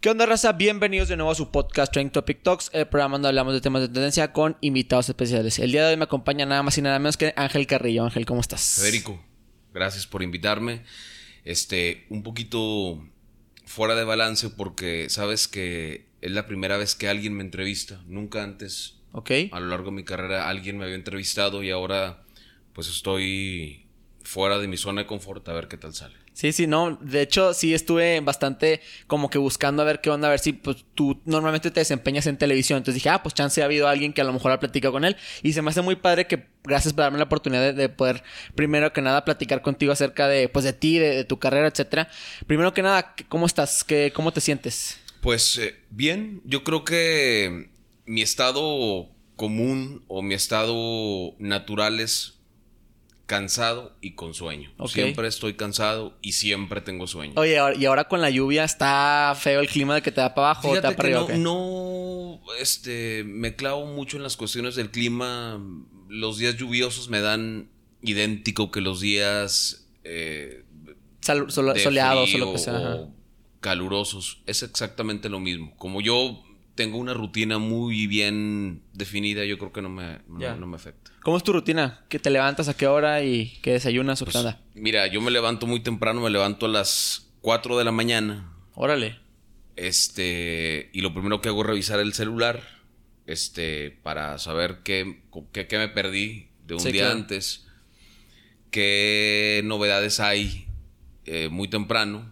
¿Qué onda, raza? Bienvenidos de nuevo a su podcast Trending Topic Talks, el programa donde hablamos de temas de tendencia con invitados especiales. El día de hoy me acompaña nada más y nada menos que Ángel Carrillo. Ángel, ¿cómo estás? Federico, gracias por invitarme. Este, un poquito fuera de balance porque sabes que es la primera vez que alguien me entrevista. Nunca antes, Ok. a lo largo de mi carrera, alguien me había entrevistado y ahora pues estoy fuera de mi zona de confort a ver qué tal sale. Sí, sí, no. De hecho, sí estuve bastante como que buscando a ver qué onda, a ver si pues tú normalmente te desempeñas en televisión. Entonces dije, ah, pues chance ha habido alguien que a lo mejor ha platicado con él. Y se me hace muy padre que gracias por darme la oportunidad de, de poder, primero que nada, platicar contigo acerca de, pues, de ti, de, de tu carrera, etcétera. Primero que nada, ¿cómo estás? ¿Qué, ¿Cómo te sientes? Pues eh, bien, yo creo que mi estado común o mi estado natural es cansado y con sueño. Siempre estoy cansado y siempre tengo sueño. Oye, y ahora con la lluvia está feo el clima de que te da para abajo o te da Fíjate para que arriba. ¿o no, no, este, me clavo mucho en las cuestiones del clima. Los días lluviosos me dan idéntico que los días eh, soleados o lo que sea. o calurosos. Es exactamente lo mismo. Como yo tengo una rutina muy bien definida, yo creo que no me, no- me afecta. ¿Cómo es tu rutina? ¿Que te levantas a qué hora y que desayunas o qué Pues, onda? mira, yo me levanto muy temprano, me levanto a las 4 de la mañana. Órale. Este, y lo primero que hago es revisar el celular, este, para saber qué, qué, qué me perdí de un Sí, día claro. antes, qué novedades hay eh, muy temprano.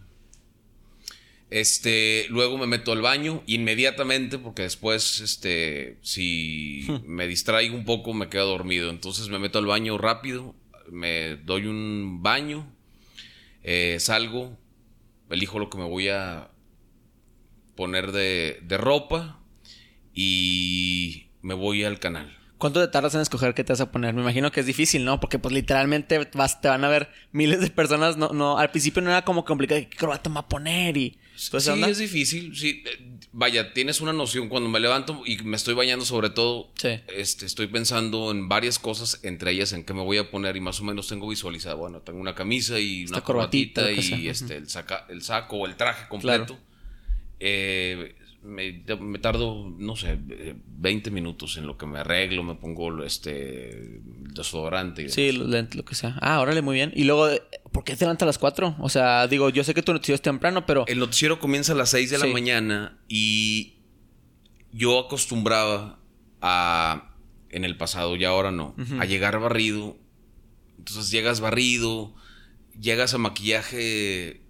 Este, luego me meto al baño inmediatamente porque después, este, si me distraigo un poco me quedo dormido. Entonces me meto al baño rápido, me doy un baño, eh, salgo, elijo lo que me voy a poner de, de ropa y me voy al canal. ¿Cuánto te tardas en escoger qué te vas a poner? Me imagino que es difícil, ¿no? Porque pues literalmente vas, te van a ver miles de personas. No, no, al principio no era como complicado. ¿Qué corbata me va a poner? Y sí, es difícil. Sí, eh, vaya, tienes una noción. Cuando me levanto y me estoy bañando, sobre todo, Sí. este, estoy pensando en varias cosas, entre ellas en qué me voy a poner y más o menos tengo visualizado. Bueno, tengo una camisa y Esta una corbatita, y este, el, saca, el saco o el traje completo. Eh, me, me tardo, no sé, eh, 20 minutos en lo que me arreglo, me pongo este desodorante. y Sí, lentes, lo que sea. Ah, órale, muy bien. Y luego, eh, ¿por qué te levantas a las 4? O sea, digo, yo sé que tu noticiero es temprano, pero... El noticiero comienza a las 6 de Sí. la mañana y yo acostumbraba a, en el pasado y ahora no, a llegar barrido. Entonces llegas barrido, llegas a maquillaje...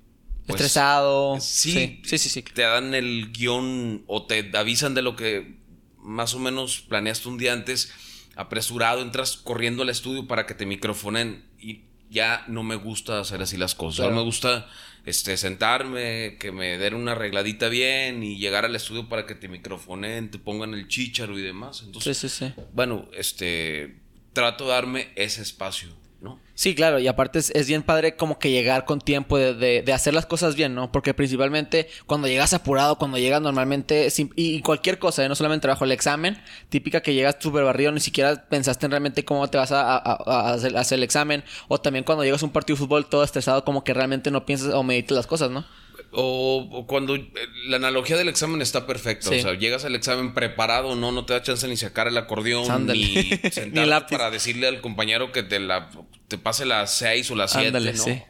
pues, estresado. sí. sí, sí, sí. Te dan el guion o te avisan de lo que más o menos planeaste un día antes, apresurado, entras corriendo al estudio para que te microfonen y ya no me gusta hacer así las cosas. Claro. Ahora me gusta este, sentarme, que me den una arregladita bien y llegar al estudio para que te microfonen, te pongan el chícharo y demás. Sí, Entonces, sí, sí. bueno, este, trato de darme ese espacio, Sí, claro, y aparte es, bien padre como que llegar con tiempo de, de- hacer las cosas bien, ¿no? Porque principalmente cuando llegas apurado, cuando llegas normalmente, y, cualquier cosa, ¿eh? no solamente trabajo, el examen, típica que llegas súper barrido, ni siquiera pensaste en realmente cómo te vas a hacer, a hacer el examen, o también cuando llegas a un partido de fútbol todo estresado, como que realmente no piensas o meditas las cosas, ¿no? O, o cuando eh, la analogía del examen está perfecta. Sí. O sea, llegas al examen preparado, no, no te da chance ni sacar el acordeón, ni sentarte para decirle al compañero que te la te pase las seis o las siete, Ándale, ¿no? sí.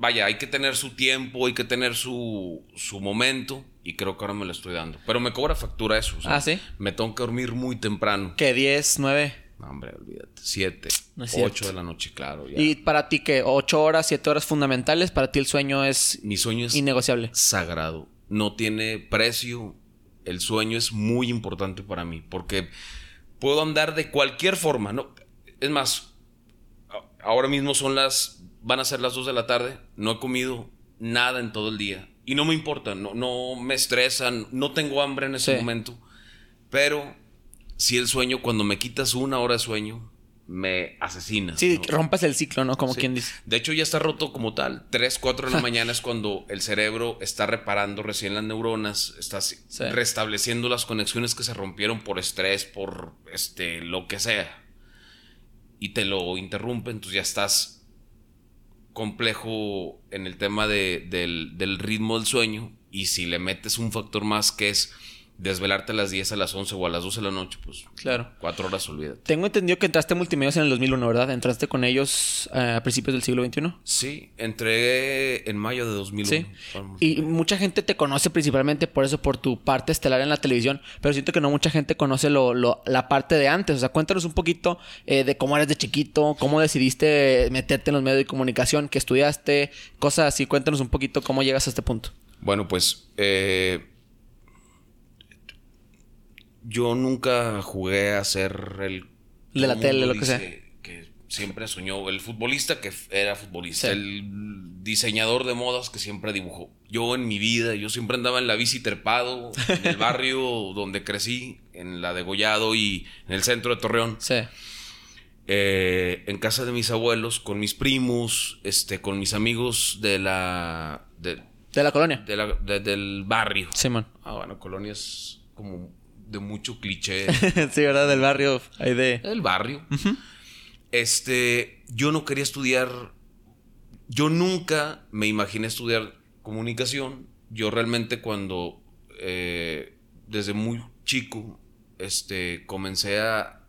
Vaya, hay que tener su tiempo, hay que tener su, su momento. Y creo que ahora me lo estoy dando. Pero me cobra factura eso. o sea, Ah, ¿sí? Me tengo que dormir muy temprano. Que 10, 9. No, hombre, olvídate. Siete, No es ocho de la noche, claro. ya. Y para ti, que 8 horas, 7 horas fundamentales, para ti el sueño es Mi sueño es innegociable. sagrado. No tiene precio. El sueño es muy importante para mí. Porque puedo andar de cualquier forma. No, es más, a- ahora mismo son las. Van a ser las 2 de la tarde. No he comido nada en todo el día. Y no me importa. No, no me estresan. No tengo hambre en ese Sí. momento. Pero si el sueño, cuando me quitas una hora de sueño, me asesinas. Sí, ¿no? que rompas el ciclo, ¿no? Como Sí. quien dice. De hecho, ya está roto como tal. 3, 4 de la mañana es cuando el cerebro está reparando recién las neuronas, está Sí. restableciendo las conexiones que se rompieron por estrés, por este, lo que sea. Y te lo interrumpe, entonces ya estás complejo en el tema de- del, del ritmo del sueño. Y si le metes un factor más que es desvelarte a las 10, a las 11 o a las 12 de la noche, pues Claro. cuatro horas, olvídate. Tengo entendido que entraste a Multimedios en el 2001, ¿verdad? Entraste con ellos eh, a principios del siglo XXI. Sí, entré en mayo de 2001. Sí. Vamos. Y mucha gente te conoce principalmente por eso, por tu parte estelar en la televisión, pero siento que no mucha gente conoce lo, lo- la parte de antes. O sea, cuéntanos un poquito eh, de cómo eres de chiquito, cómo decidiste meterte en los medios de comunicación, que estudiaste, cosas así. Cuéntanos un poquito cómo llegas a este punto. Bueno, pues eh, yo nunca jugué a ser el... De la tele, lo que sea. Que siempre soñó el futbolista que era futbolista, Sí. el diseñador de modas que siempre dibujó. Yo en mi vida, yo siempre andaba en la bici trepado, en el barrio donde crecí, en la de Gollado y en el centro de Torreón. Sí. Eh, en casa de mis abuelos, con mis primos, este, con mis amigos de la... de- De la colonia. de la- de- del barrio. Simón. Ah, bueno, Colonia es como de mucho cliché. sí, ¿verdad? Del barrio. Ahí de. El barrio. Este, yo no quería estudiar. Yo nunca me imaginé estudiar comunicación. Yo realmente cuando eh, desde muy chico, este, comencé a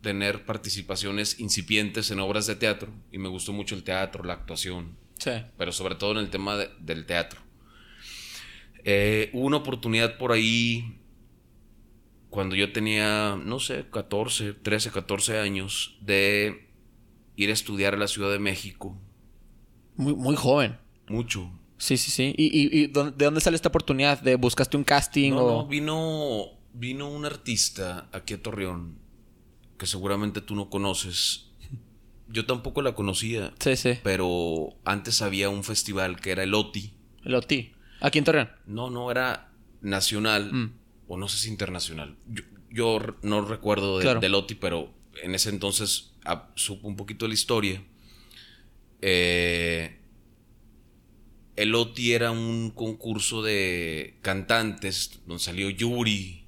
tener participaciones incipientes en obras de teatro y me gustó mucho el teatro, la actuación Sí. pero sobre todo en el tema de- del teatro. Eh, hubo una oportunidad por ahí cuando yo tenía, no sé, 14, 13, 14 años, de ir a estudiar a la Ciudad de México. Muy, muy joven. Mucho. Sí, sí, sí. ¿Y, y, y de dónde sale esta oportunidad? ¿De buscaste un casting No, o...? no, vino, vino un artista aquí a Torreón que seguramente tú no conoces. Yo tampoco la conocía, Sí, sí. pero antes había un festival que era el OTI. El OTI. Aquí en Torreón. No, no, era nacional Mm. O no sé si internacional. Yo, no recuerdo de- Claro. del OTI, pero en ese entonces ah, supo un poquito de la historia. Eh, el OTI era un concurso de cantantes donde salió Yuri,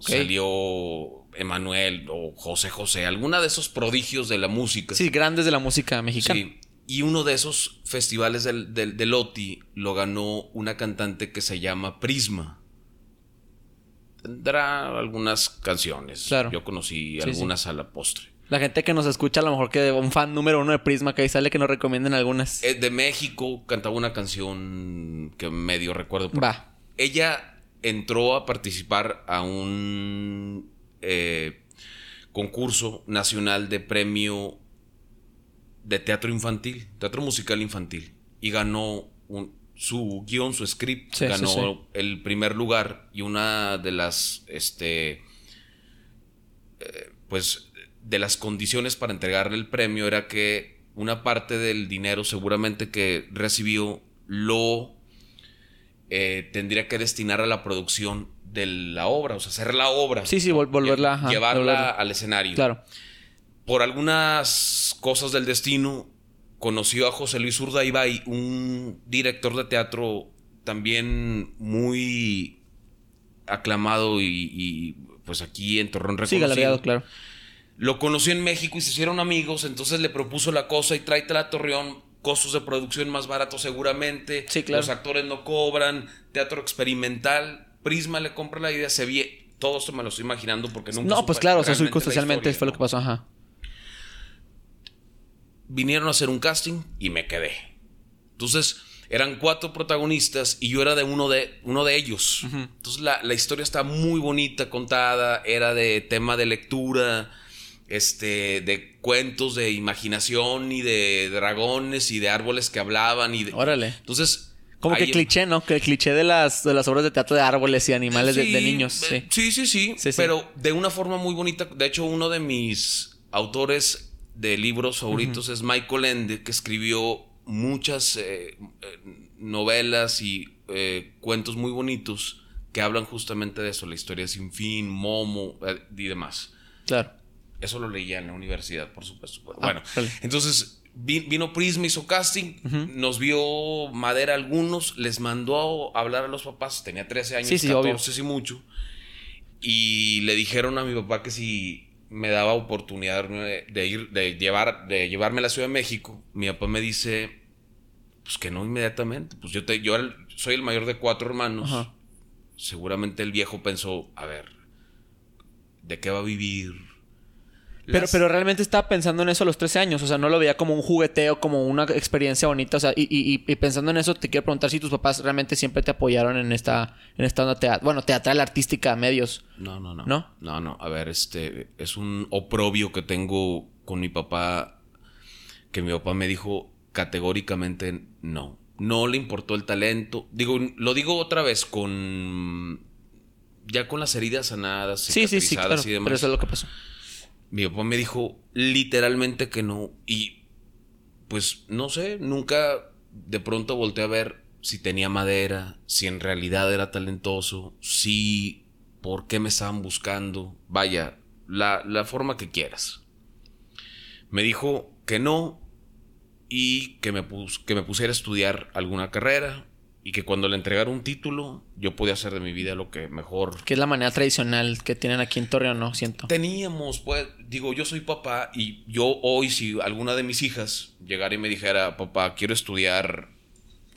salió Emanuel o José José, alguna de esos prodigios de la música. Sí, grandes de la música mexicana. Sí. Y uno de esos festivales del, del, del OTI lo ganó una cantante que se llama Prisma. Tendrá algunas canciones. Claro. Yo conocí Sí, algunas a la postre. La gente que nos escucha, a lo mejor que un fan número uno de Prisma que ahí sale que nos recomienden algunas. Eh, de México cantaba una canción que medio recuerdo. Va. Ella entró a participar a un eh, concurso nacional de premio de teatro infantil, teatro musical infantil, y ganó un- su guion, su script, Sí, ganó sí. el primer lugar y una de las, este, eh, pues, de las condiciones para entregarle el premio era que una parte del dinero seguramente que recibió lo eh, tendría que destinar a la producción de la obra, o sea, hacer la obra. Sí, sí, vol- volverla, ajá, Llevarla volverla. al escenario. Claro. Por algunas cosas del destino, conoció a José Luis Urdaibay, un director de teatro también muy aclamado y, y, pues aquí en Torreón Sí, reconocido. galardeado, claro. Lo conoció en México y se hicieron amigos, entonces le propuso la cosa y tráetela a Torreón, costos de producción más baratos seguramente, Sí, claro. los actores no cobran, teatro experimental, Prisma le compra la idea, se vie, todo esto me lo estoy imaginando porque nunca No, pues claro, o sea, historia, fue lo que pasó, ajá. Vinieron a hacer un casting y me quedé. Entonces, eran cuatro protagonistas y yo era de uno de, uno de ellos. Entonces, la, la historia está muy bonita contada, era de tema de lectura, este, de cuentos de imaginación y de dragones y de árboles que hablaban y de... Órale. Entonces... Como que cliché, ¿no? Que el cliché de las, de las obras de teatro de árboles y animales de- niños. eh, sí, sí, Sí, sí. Pero de una forma muy bonita. De hecho, uno de mis autores de libros favoritos es Michael Ende, que escribió muchas eh, eh, novelas y eh, cuentos muy bonitos que hablan justamente de eso, la historia sin fin, Momo eh, y demás. Claro. Eso lo leía en la universidad, por supuesto. Bueno, Ah, bueno, vale. entonces vi- vino Prisma, hizo casting, nos vio Madera algunos, les mandó a hablar a los papás, tenía 13 años, Sí, sí, 14 obvio. sí mucho, y le dijeron a mi papá que si me daba oportunidad de ir, de llevar, de llevarme a la Ciudad de México, mi papá me dice, Pues que no inmediatamente. Pues yo, te, yo soy el mayor de cuatro hermanos. Seguramente el viejo pensó, a ver, ¿de qué va a vivir? Pero, pero realmente estaba pensando en eso a los 13 años. O sea, no lo veía como un jugueteo, como una experiencia bonita. O sea, y, y, pensando en eso, te quiero preguntar si tus papás realmente siempre te apoyaron en esta, en esta onda teatral. Bueno, teatral, artística, medios. No, no, no. ¿No? No, no. A ver, este es un oprobio que tengo con mi papá. Que mi papá me dijo categóricamente no. No le importó el talento. Digo, lo digo otra vez con. Ya con las heridas sanadas, sí, sí, sí, claro, y demás. Pero eso es lo que pasó. Mi papá me dijo literalmente que no. Y pues no sé, nunca de pronto volteé a ver si tenía madera, si en realidad era talentoso, si por qué me estaban buscando. Vaya, la, la forma que quieras. Me dijo que no y que me, que me pusiera a estudiar alguna carrera y que cuando le entregara un título yo podía hacer de mi vida lo que mejor. Que es la manera tradicional que tienen aquí en Torreón, ¿no? Siento. Teníamos, pues, digo, yo soy papá y yo hoy si alguna de mis hijas llegara y me dijera, papá, quiero estudiar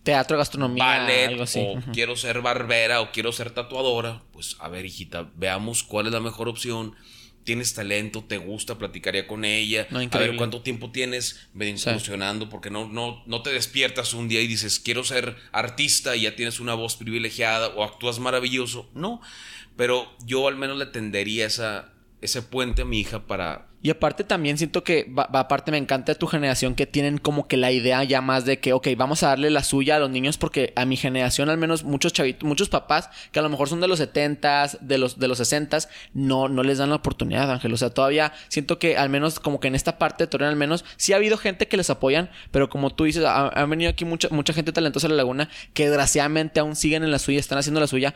teatro, gastronomía, algo así. o quiero ser barbera o quiero ser tatuadora, pues a ver, hijita, veamos cuál es la mejor opción tienes talento, te gusta, platicaría con ella, a ver cuánto tiempo tienes incursionando, porque no, no, no te despiertas un día y dices, quiero ser artista y ya tienes una voz privilegiada o actúas maravilloso. No, pero yo al menos le tendería esa, ese puente a mi hija para y aparte también siento que, aparte me encanta tu generación que tienen como que la idea ya más de que, ok, vamos a darle la suya a los niños porque a mi generación al menos muchos chavitos, muchos papás que a lo mejor son de los 70s, de los, de los 60s, no, no les dan la oportunidad, Ángel. O sea, todavía siento que al menos como que en esta parte de Torreón al menos sí ha habido gente que les apoyan, pero como tú dices, ha, venido aquí mucha, mucha gente talentosa a la laguna que desgraciadamente aún siguen en la suya, están haciendo la suya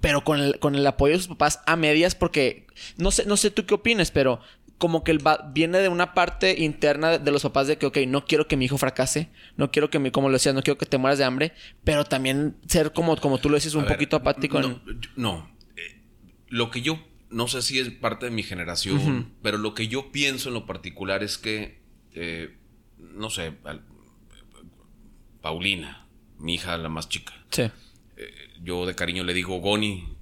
pero con el, con el apoyo de sus papás a medias, porque no sé, no sé tú qué opines, pero como que el viene de una parte interna de los papás de que, ok, no quiero que mi hijo fracase, no quiero que mi, como lo decías, no quiero que te mueras de hambre, pero también ser como, como tú lo dices, un poquito apático. No, no. Eh, lo que yo, no sé si es parte de mi generación, pero lo que yo pienso en lo particular es que, eh, no sé, Paulina, mi hija la más chica. Sí. Eh, yo de cariño le digo Goni,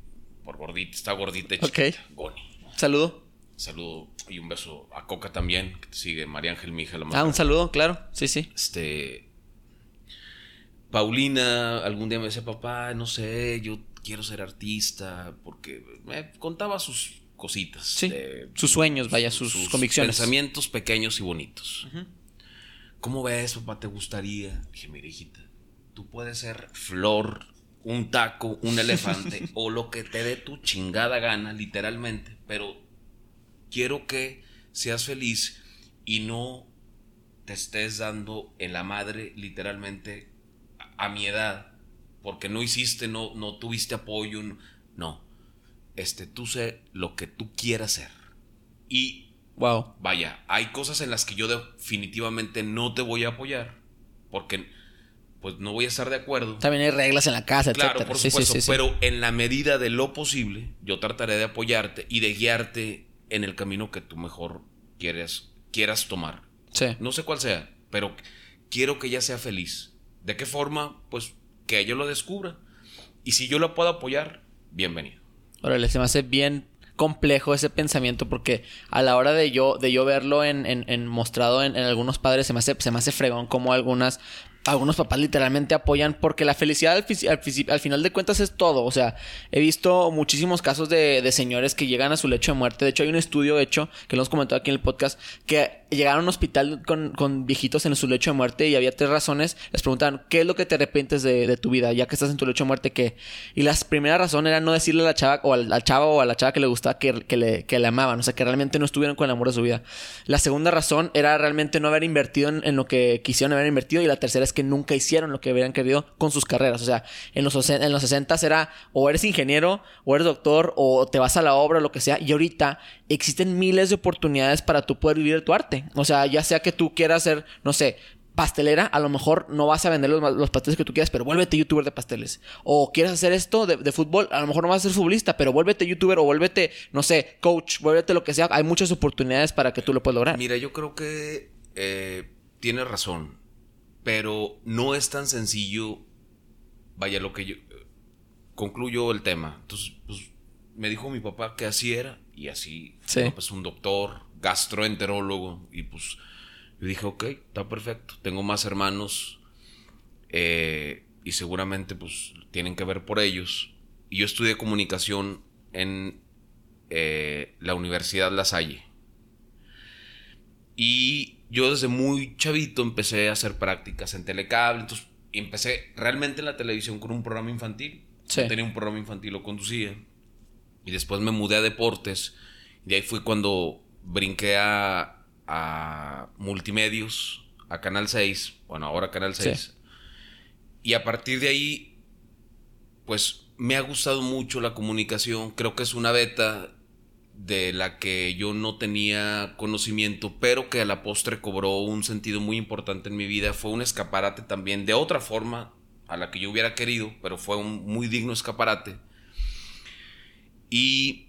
por gordita, está gordita y chiquita. Goni. Saludo. Saludo y un beso a Coca también, que te sigue, María Ángel, mi hija la. Ah, un saludo, claro, sí, sí. Este. Paulina algún día me decía, papá, no sé, yo quiero ser artista, porque me contaba sus cositas. Sí, sus sueños, vaya, sus, convicciones. Pensamientos pequeños y bonitos. ¿Cómo ves, papá? ¿Te gustaría? Dije, mira, hijita, tú puedes ser flor, un taco, un elefante, o lo que te dé tu chingada gana, literalmente, pero quiero que seas feliz y no te estés dando en la madre literalmente a, mi edad porque no hiciste, no, no tuviste apoyo, no. Este, tú sé lo que tú quieras hacer. Y wow. vaya, hay cosas en las que yo definitivamente no te voy a apoyar porque pues no voy a estar de acuerdo. También hay reglas en la casa, Claro, por supuesto, pero en la medida de lo posible, yo trataré de apoyarte y de guiarte en el camino que tú mejor quieres, quieras tomar. Sí. No sé cuál sea, pero quiero que ella sea feliz. ¿De qué forma? Pues que ella lo descubra. Y si yo la puedo apoyar, bienvenido. Órale, se me hace bien complejo ese pensamiento porque a la hora de yo, de yo verlo en, en, mostrado en, en, algunos padres se me, hace, se me hace fregón como algunas algunos papás literalmente apoyan porque la felicidad al, final de cuentas es todo. O sea, he visto muchísimos casos de, de, señores que llegan a su lecho de muerte. De hecho, hay un estudio hecho, que lo hemos comentado aquí en el podcast, que llegaron a un hospital con, con viejitos en su lecho de muerte y había tres razones. Les preguntaban, ¿qué es lo que te arrepientes de, de, tu vida ya que estás en tu lecho de muerte? ¿Qué? Y la primera razón era no decirle a la chava o al, chavo o a la chava que le gustaba que, que, le, que le amaban. O sea, que realmente no estuvieron con el amor de su vida. La segunda razón era realmente no haber invertido en, en lo que quisieron haber invertido. Y la tercera es que nunca hicieron lo que hubieran querido con sus carreras. O sea, en los, en los 60 era o eres ingeniero, o eres doctor, o te vas a la obra, lo que sea. Y ahorita existen miles de oportunidades para tú poder vivir tu arte. O sea, ya sea que tú quieras ser, no sé, pastelera, a lo mejor no vas a vender los, pasteles que tú quieras, pero vuélvete youtuber de pasteles. O quieres hacer esto de, fútbol, a lo mejor no vas a ser futbolista, pero vuélvete youtuber o vuélvete, no sé, coach, vuélvete lo que sea. Hay muchas oportunidades para que tú lo puedas lograr. Mira, yo creo que eh, tienes razón Pero no es tan sencillo. Vaya, lo que yo. Concluyo el tema. Entonces, pues me dijo mi papá que así era. Y así. Sí. Mi papá es un doctor, gastroenterólogo. Y pues yo dije, ok, está perfecto. Tengo más hermanos. eh, y seguramente pues tienen que ver por ellos. Y yo estudié comunicación en eh, la Universidad La Salle. Y yo desde muy chavito empecé a hacer prácticas en telecable. Entonces empecé realmente en la televisión con un programa infantil. Sí. Tenía un programa infantil, lo conducía. Y después me mudé a deportes. Y de ahí fue cuando brinqué a, a multimedios, a Canal 6. Bueno, ahora Canal 6. Sí. Y a partir de ahí, pues me ha gustado mucho la comunicación. Creo que es una beta de la que yo no tenía conocimiento, pero que a la postre cobró un sentido muy importante en mi vida. Fue un escaparate también de otra forma a la que yo hubiera querido, pero fue un muy digno escaparate. Y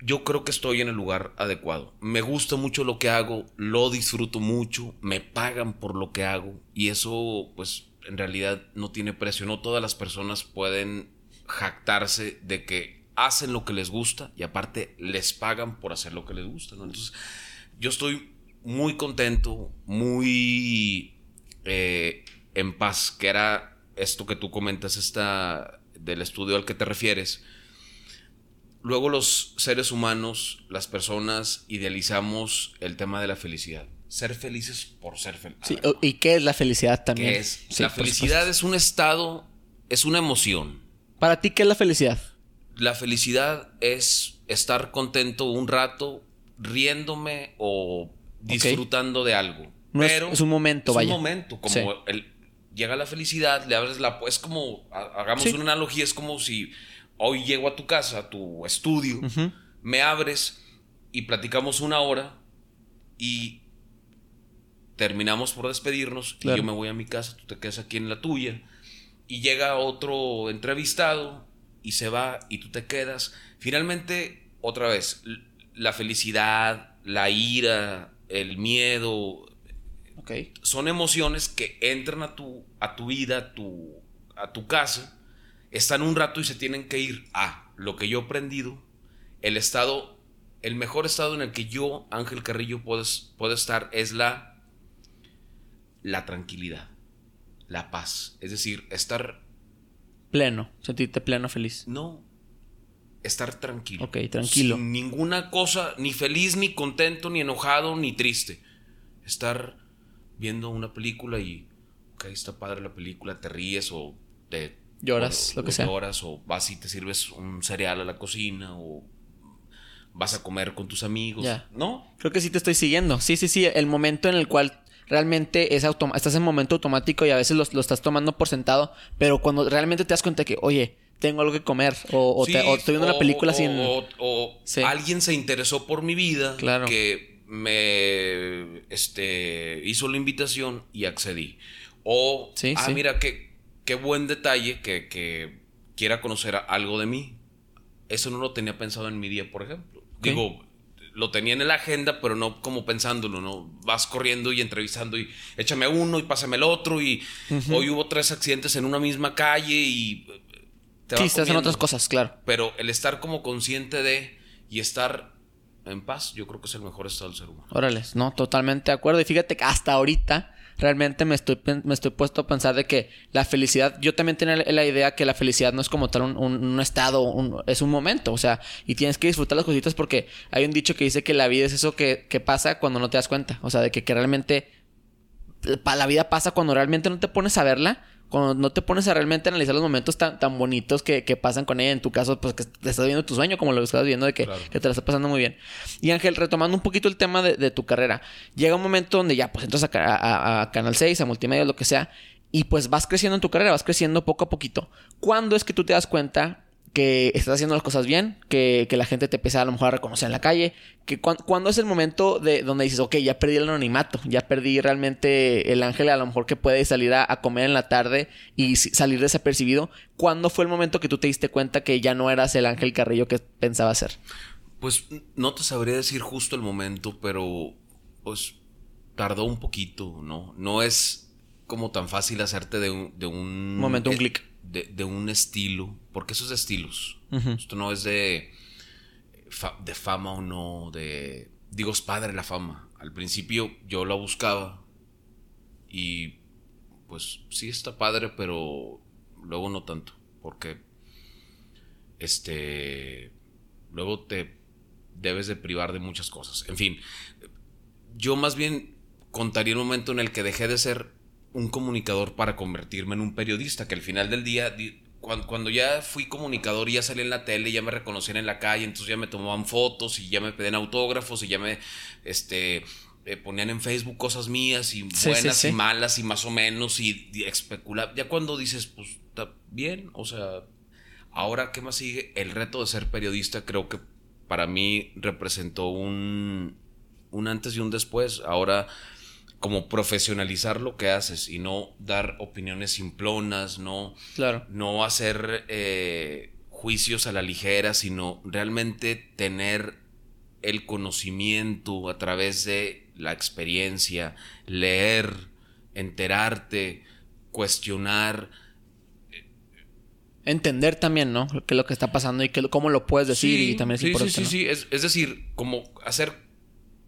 yo creo que estoy en el lugar adecuado. Me gusta mucho lo que hago, lo disfruto mucho, me pagan por lo que hago y eso pues en realidad no tiene precio. No todas las personas pueden jactarse de que hacen lo que les gusta y aparte les pagan por hacer lo que les gusta. ¿no? Entonces yo estoy muy contento, muy eh, en paz, que era esto que tú comentas, esta del estudio al que te refieres. Luego los seres humanos, las personas, idealizamos el tema de la felicidad. Ser felices por ser felices. Sí, ¿Y qué es la felicidad también? ¿Qué es? Sí, la felicidad es un estado, es una emoción. Para ti, ¿qué es la felicidad? La felicidad es estar contento un rato, riéndome o disfrutando de algo. No es- Pero es un momento, es vaya. un momento, como Sí. el, llega la felicidad, le abres la... Es como, ha- hagamos Sí. una analogía, es como si hoy llego a tu casa, a tu estudio, me abres y platicamos una hora y terminamos por despedirnos Claro. y yo me voy a mi casa, tú te quedas aquí en la tuya y llega otro entrevistado y se va y tú te quedas. Finalmente, otra vez, la felicidad, la ira, el miedo, son emociones que entran a tu, a tu vida, a tu, a tu casa, están un rato y se tienen que ir a lo que yo he aprendido, el estado, el mejor estado en el que yo, Ángel Carrillo, puedo, puedo estar es la, la tranquilidad, la paz. Es decir, estar, Pleno. Sentirte pleno, feliz. no, estar tranquilo. Ok, tranquilo. Sin ninguna cosa, ni feliz, ni contento, ni enojado, ni triste. Estar viendo una película y, ok, está padre la película, te ríes o te... Lloras, o- lo que sea. Lloras o vas y te sirves un cereal a la cocina o vas a comer con tus amigos. ¿No? Creo que sí te estoy siguiendo. Sí, sí, sí. El momento en el cual realmente es estás en momento automático y a veces lo, lo estás tomando por sentado, pero cuando realmente te das cuenta que, oye, tengo algo que comer o, o, Sí, te- o estoy viendo una o- película o- sin... O, Sí. alguien se interesó por mi vida. Claro. Que me este, hizo la invitación y accedí. O, Sí, ah, mira, qué, qué buen detalle que, que quiera conocer algo de mí. Eso no lo tenía pensado en mi día, por ejemplo. Digo, lo tenía en la agenda, pero no como pensándolo, ¿no? Vas corriendo y entrevistando y échame uno y pásame el otro y hoy hubo tres accidentes en una misma calle y... eh, te sí, estás en otras cosas, claro. Pero el estar como consciente de y estar en paz, yo creo que es el mejor estado del ser humano. Órale, no, totalmente de acuerdo. Y fíjate que hasta ahorita realmente me estoy, me estoy puesto a pensar de que la felicidad, yo también tenía la- idea que la felicidad no es como tal un, un- estado, un- es un momento, o sea, y tienes que disfrutar las cositas porque hay un dicho que dice que la vida es eso que, que pasa cuando no te das cuenta, o sea, de que, que realmente la vida pasa cuando realmente no te pones a verla, cuando no te pones a realmente analizar los momentos tan, tan bonitos que, que pasan con ella. En tu caso, pues que te estás viendo tu sueño, como lo estás viendo, de que, Claro. que te la estás pasando muy bien. Y Ángel, retomando un poquito el tema de, de tu carrera, llega un momento donde ya, pues entras a- a Canal 6, a Multimedia, lo que sea, y pues vas creciendo en tu carrera, vas creciendo poco a poquito. ¿Cuándo es que tú te das cuenta que estás haciendo las cosas bien, que, que la gente te empieza a lo mejor a reconocer en la calle, que cuan- cuándo es el momento de donde dices, ok, ya perdí el anonimato, ya perdí realmente el ángel a lo mejor que puede salir a, a comer en la tarde y si- salir desapercibido, ¿cuándo fue el momento que tú te diste cuenta que ya no eras el ángel Carrillo que pensaba ser? Pues no te sabría decir justo el momento, pero pues tardó un poquito, ¿no? No es como tan fácil hacerte de un... De un Momento, un eh, clic. De, de un estilo, porque eso es de estilos. Esto no es de, de fama o no, de... Digo, es padre la fama. Al principio yo la buscaba y pues sí está padre, pero luego no tanto, porque este luego te debes de privar de muchas cosas. En fin, yo más bien contaría el momento en el que dejé de ser un comunicador para convertirme en un periodista, que al final del día, cuando, ya fui comunicador y ya salí en la tele, ya me reconocían en la calle, entonces ya me tomaban fotos y ya me pedían autógrafos y ya me este, eh, ponían en Facebook cosas mías y Sí, buenas sí, sí. y malas y más o menos y, y especular. Ya cuando dices, pues está bien, o sea, ahora qué más sigue, el reto de ser periodista creo que para mí representó un, un antes y un después. Ahora, como profesionalizar lo que haces y no dar opiniones simplonas, no, Claro. no hacer eh, juicios a la ligera, sino realmente tener el conocimiento a través de la experiencia, leer, enterarte, cuestionar. Entender también, ¿no? Qué es lo que está pasando y qué, cómo lo puedes decir Sí, y también es sí, importante. Sí, sí, ¿no? sí. Es, es decir, como hacer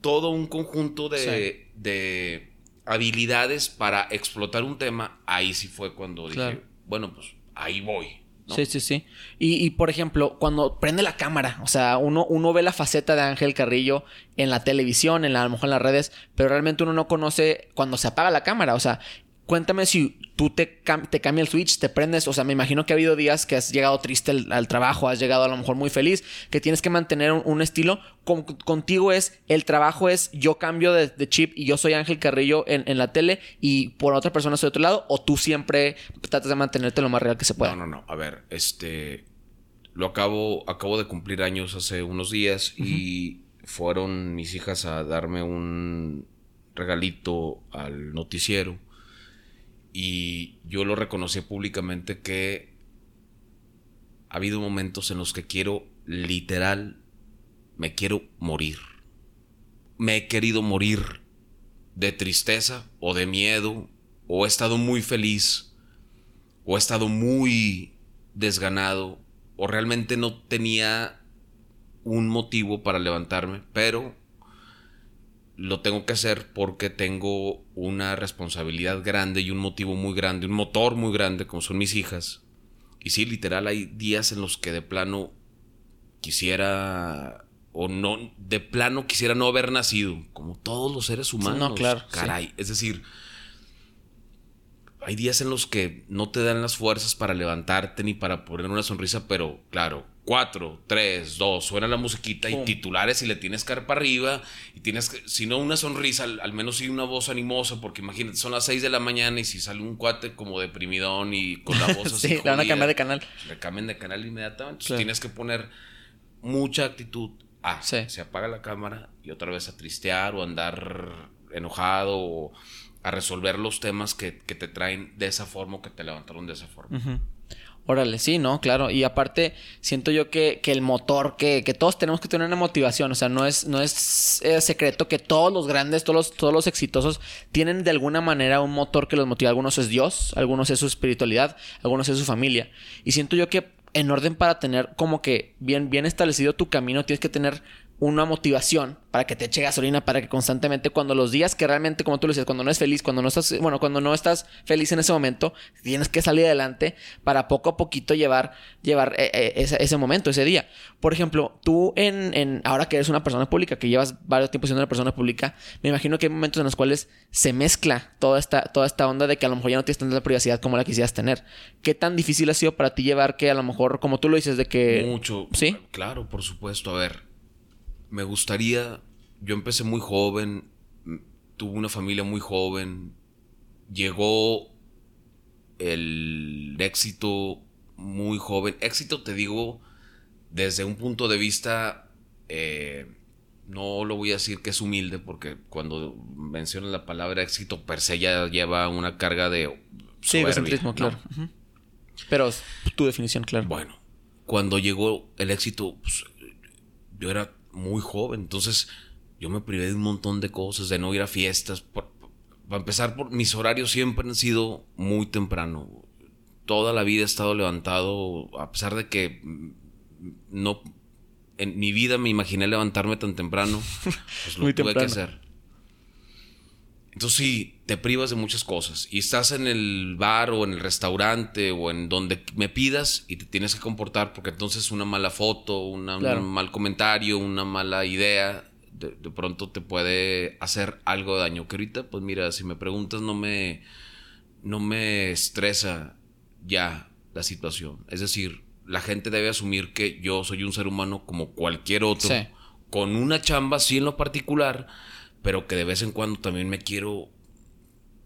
todo un conjunto de, de habilidades para explotar un tema. Ahí sí fue cuando dije, Claro. bueno, pues ahí voy. ¿no? Sí, sí, sí. Y, y, por ejemplo, cuando prende la cámara, o sea, uno, uno ve la faceta de Ángel Carrillo en la televisión, en la, a lo mejor en las redes, pero realmente uno no conoce cuando se apaga la cámara. O sea, cuéntame si tú te, cam- te cambia el switch, te prendes. O sea, me imagino que ha habido días que has llegado triste al, al trabajo, has llegado a lo mejor muy feliz, que tienes que mantener un, un estilo. Con- contigo es, el trabajo es, yo cambio de, de chip y yo soy Ángel Carrillo en, en la tele y por otra persona soy de otro lado, o tú siempre tratas de mantenerte lo más real que se pueda. No, no, no. A ver, este. Lo acabo. Acabo de cumplir años hace unos días y fueron mis hijas a darme un regalito al noticiero. Y yo lo reconocí públicamente que ha habido momentos en los que quiero literal, me quiero morir. Me he querido morir de tristeza o de miedo o he estado muy feliz o he estado muy desganado o realmente no tenía un motivo para levantarme, pero lo tengo que hacer porque tengo una responsabilidad grande y un motivo muy grande, un motor muy grande como son mis hijas. Y sí, literal, hay días en los que de plano quisiera o no, de plano quisiera no haber nacido, como todos los seres humanos. no, claro, sí. Caray, es decir, hay días en los que no te dan las fuerzas para levantarte ni para poner una sonrisa, pero claro, cuatro, tres, dos, suena la musiquita y titulares y le tienes que dar para arriba y tienes que, si no una sonrisa, al, al menos sí una voz animosa, porque imagínate, son las seis de la mañana y si sale un cuate como deprimidón y con la voz así. sí, le van a jodida, cambiar de canal. le cambian de canal inmediatamente. Claro. tienes que poner mucha actitud. Ah, Sí. se apaga la cámara y otra vez a tristear o andar enojado o a resolver los temas que, que te traen de esa forma o que te levantaron de esa forma. Órale, sí, ¿no? Claro. Y aparte, siento yo que, que el motor, que, que todos tenemos que tener una motivación. O sea, no es, no es eh, secreto que todos los grandes, todos los, todos los exitosos, tienen de alguna manera un motor que los motiva. Algunos es Dios, algunos es su espiritualidad, algunos es su familia. Y siento yo que en orden para tener como que bien, bien establecido tu camino, tienes que tener una motivación para que te eche gasolina, para que constantemente cuando los días que realmente, como tú lo dices, cuando no es feliz, cuando no estás, bueno, cuando no estás feliz en ese momento, tienes que salir adelante para poco a poquito llevar, llevar eh, eh, ese, ese momento, ese día. Por ejemplo, tú en, en, ahora que eres una persona pública, que llevas varios tiempos siendo una persona pública, me imagino que hay momentos en los cuales se mezcla toda esta, toda esta onda de que a lo mejor ya no tienes tanta privacidad como la quisieras tener. ¿Qué tan difícil ha sido para ti llevar que a lo mejor, como tú lo dices, de que... Mucho. ¿Sí? Claro, por supuesto. A ver, me gustaría. Yo empecé muy joven, tuve una familia muy joven, llegó el éxito muy joven. Éxito, te digo, desde un punto de vista. eh, no lo voy a decir que es humilde, porque cuando mencionas la palabra éxito, per se ya lleva una carga de. Sí, egocentrismo, ¿no? claro. Pero tu definición, claro. Bueno, cuando llegó el éxito, pues, yo era muy joven, entonces yo me privé de un montón de cosas, de no ir a fiestas. por- para empezar, por, mis horarios siempre han sido muy temprano. Toda la vida he estado levantado, a pesar de que mm, no en mi vida me imaginé levantarme tan temprano, pues lo tuve que hacer. Entonces sí, te privas de muchas cosas. Y estás en el bar o en el restaurante o en donde me pidas y te tienes que comportar porque entonces una mala foto, un mal comentario, una mala idea, de, pronto te puede hacer algo de daño. Que ahorita, pues mira, si me preguntas, no me, no me estresa ya la situación. Es decir, la gente debe asumir que yo soy un ser humano como cualquier otro, con una chamba sí en lo particular pero que de vez en cuando también me quiero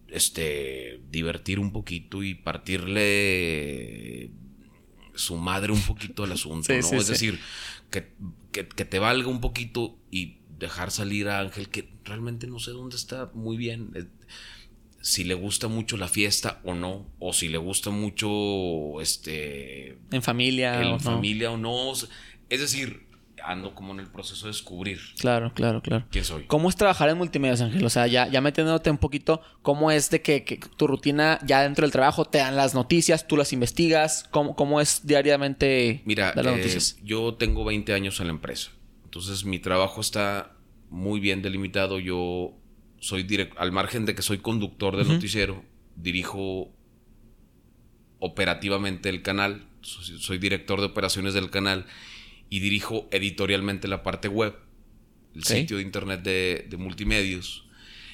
este divertir un poquito y partirle su madre un poquito al asunto, ¿no? es decir, que, que, te valga un poquito y dejar salir a Ángel, que realmente no sé dónde está muy bien. Eh, si le gusta mucho la fiesta o no, o si le gusta mucho este en familia en familia o no. Es decir, ando como en el proceso de descubrir. Claro, claro, claro. ¿Quién soy? ¿Cómo es trabajar en multimedia, Ángel? O sea, ya, ya metiéndote un poquito, ¿cómo es de que, tu rutina ya dentro del trabajo te dan las noticias, tú las investigas? ¿Cómo, cómo es diariamente Mira, dar las noticias? yo tengo 20 años en la empresa. Entonces, mi trabajo está muy bien delimitado. Yo soy directo, al margen de que soy conductor del noticiero, dirijo operativamente el canal, soy director de operaciones del canal y dirijo editorialmente la parte web, el sitio de internet de, de, multimedios.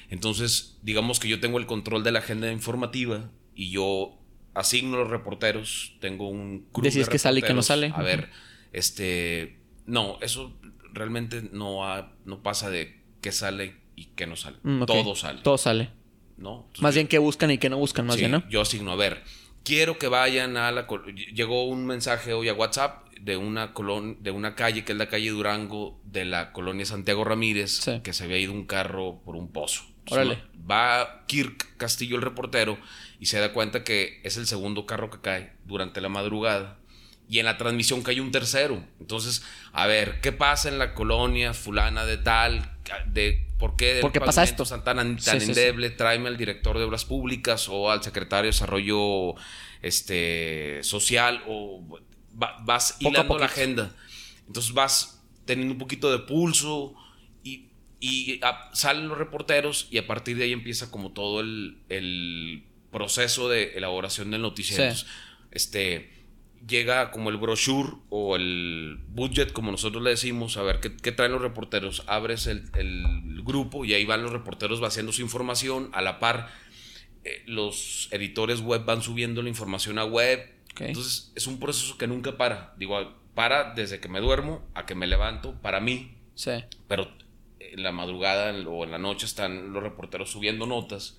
Entonces, digamos que yo tengo el control de la agenda informativa y yo asigno los reporteros, tengo un crew Decís que sale y que no sale. A ver, este, no, eso realmente no, no pasa de qué sale y qué no sale. Mm, Todo sale. Todo sale. ¿No? más bien qué buscan y qué no buscan, más bien, ¿no? Yo asigno, a ver, quiero que vayan a la... Llegó un mensaje hoy a WhatsApp de una, colon, de una calle que es la calle Durango de la colonia Santiago Ramírez, que se había ido un carro por un pozo. Órale. Va Kirk Castillo, el reportero, y se da cuenta que es el segundo carro que cae durante la madrugada. Y en la transmisión cae un tercero. Entonces, a ver, ¿qué pasa en la colonia fulana de tal? De por qué, ¿Por qué pasa esto tan, tan endeble. Tráeme al director de obras públicas o al secretario de desarrollo este, social o vas hilando la agenda. Entonces vas teniendo un poquito de pulso y, y salen los reporteros y a partir de ahí empieza como todo el, proceso de elaboración del noticiero. Este llega como el brochure o el budget, como nosotros le decimos, a ver qué, traen los reporteros. Abres el, grupo y ahí van los reporteros vaciando su información. A la par, eh, los editores web van subiendo la información a web entonces es un proceso que nunca para. Digo, para desde que me duermo a que me levanto para mí. Sí. Pero en la madrugada o en la noche están los reporteros subiendo notas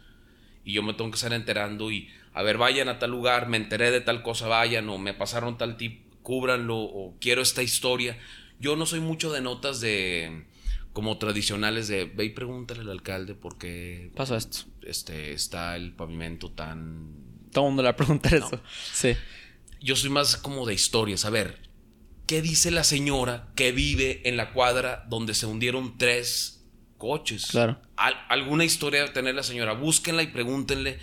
y yo me tengo que estar enterando y a ver, vayan a tal lugar, me enteré de tal cosa, vayan o me pasaron tal tip, cúbranlo o quiero esta historia. Yo no soy mucho de notas de como tradicionales de ve y pregúntale al alcalde por qué pasa esto. Este está el pavimento tan todo el mundo le va a preguntar eso. Sí yo soy más como de historias. A ver, ¿qué dice la señora que vive en la cuadra donde se hundieron tres coches? Claro. alguna historia debe tener la señora. Búsquenla y pregúntenle.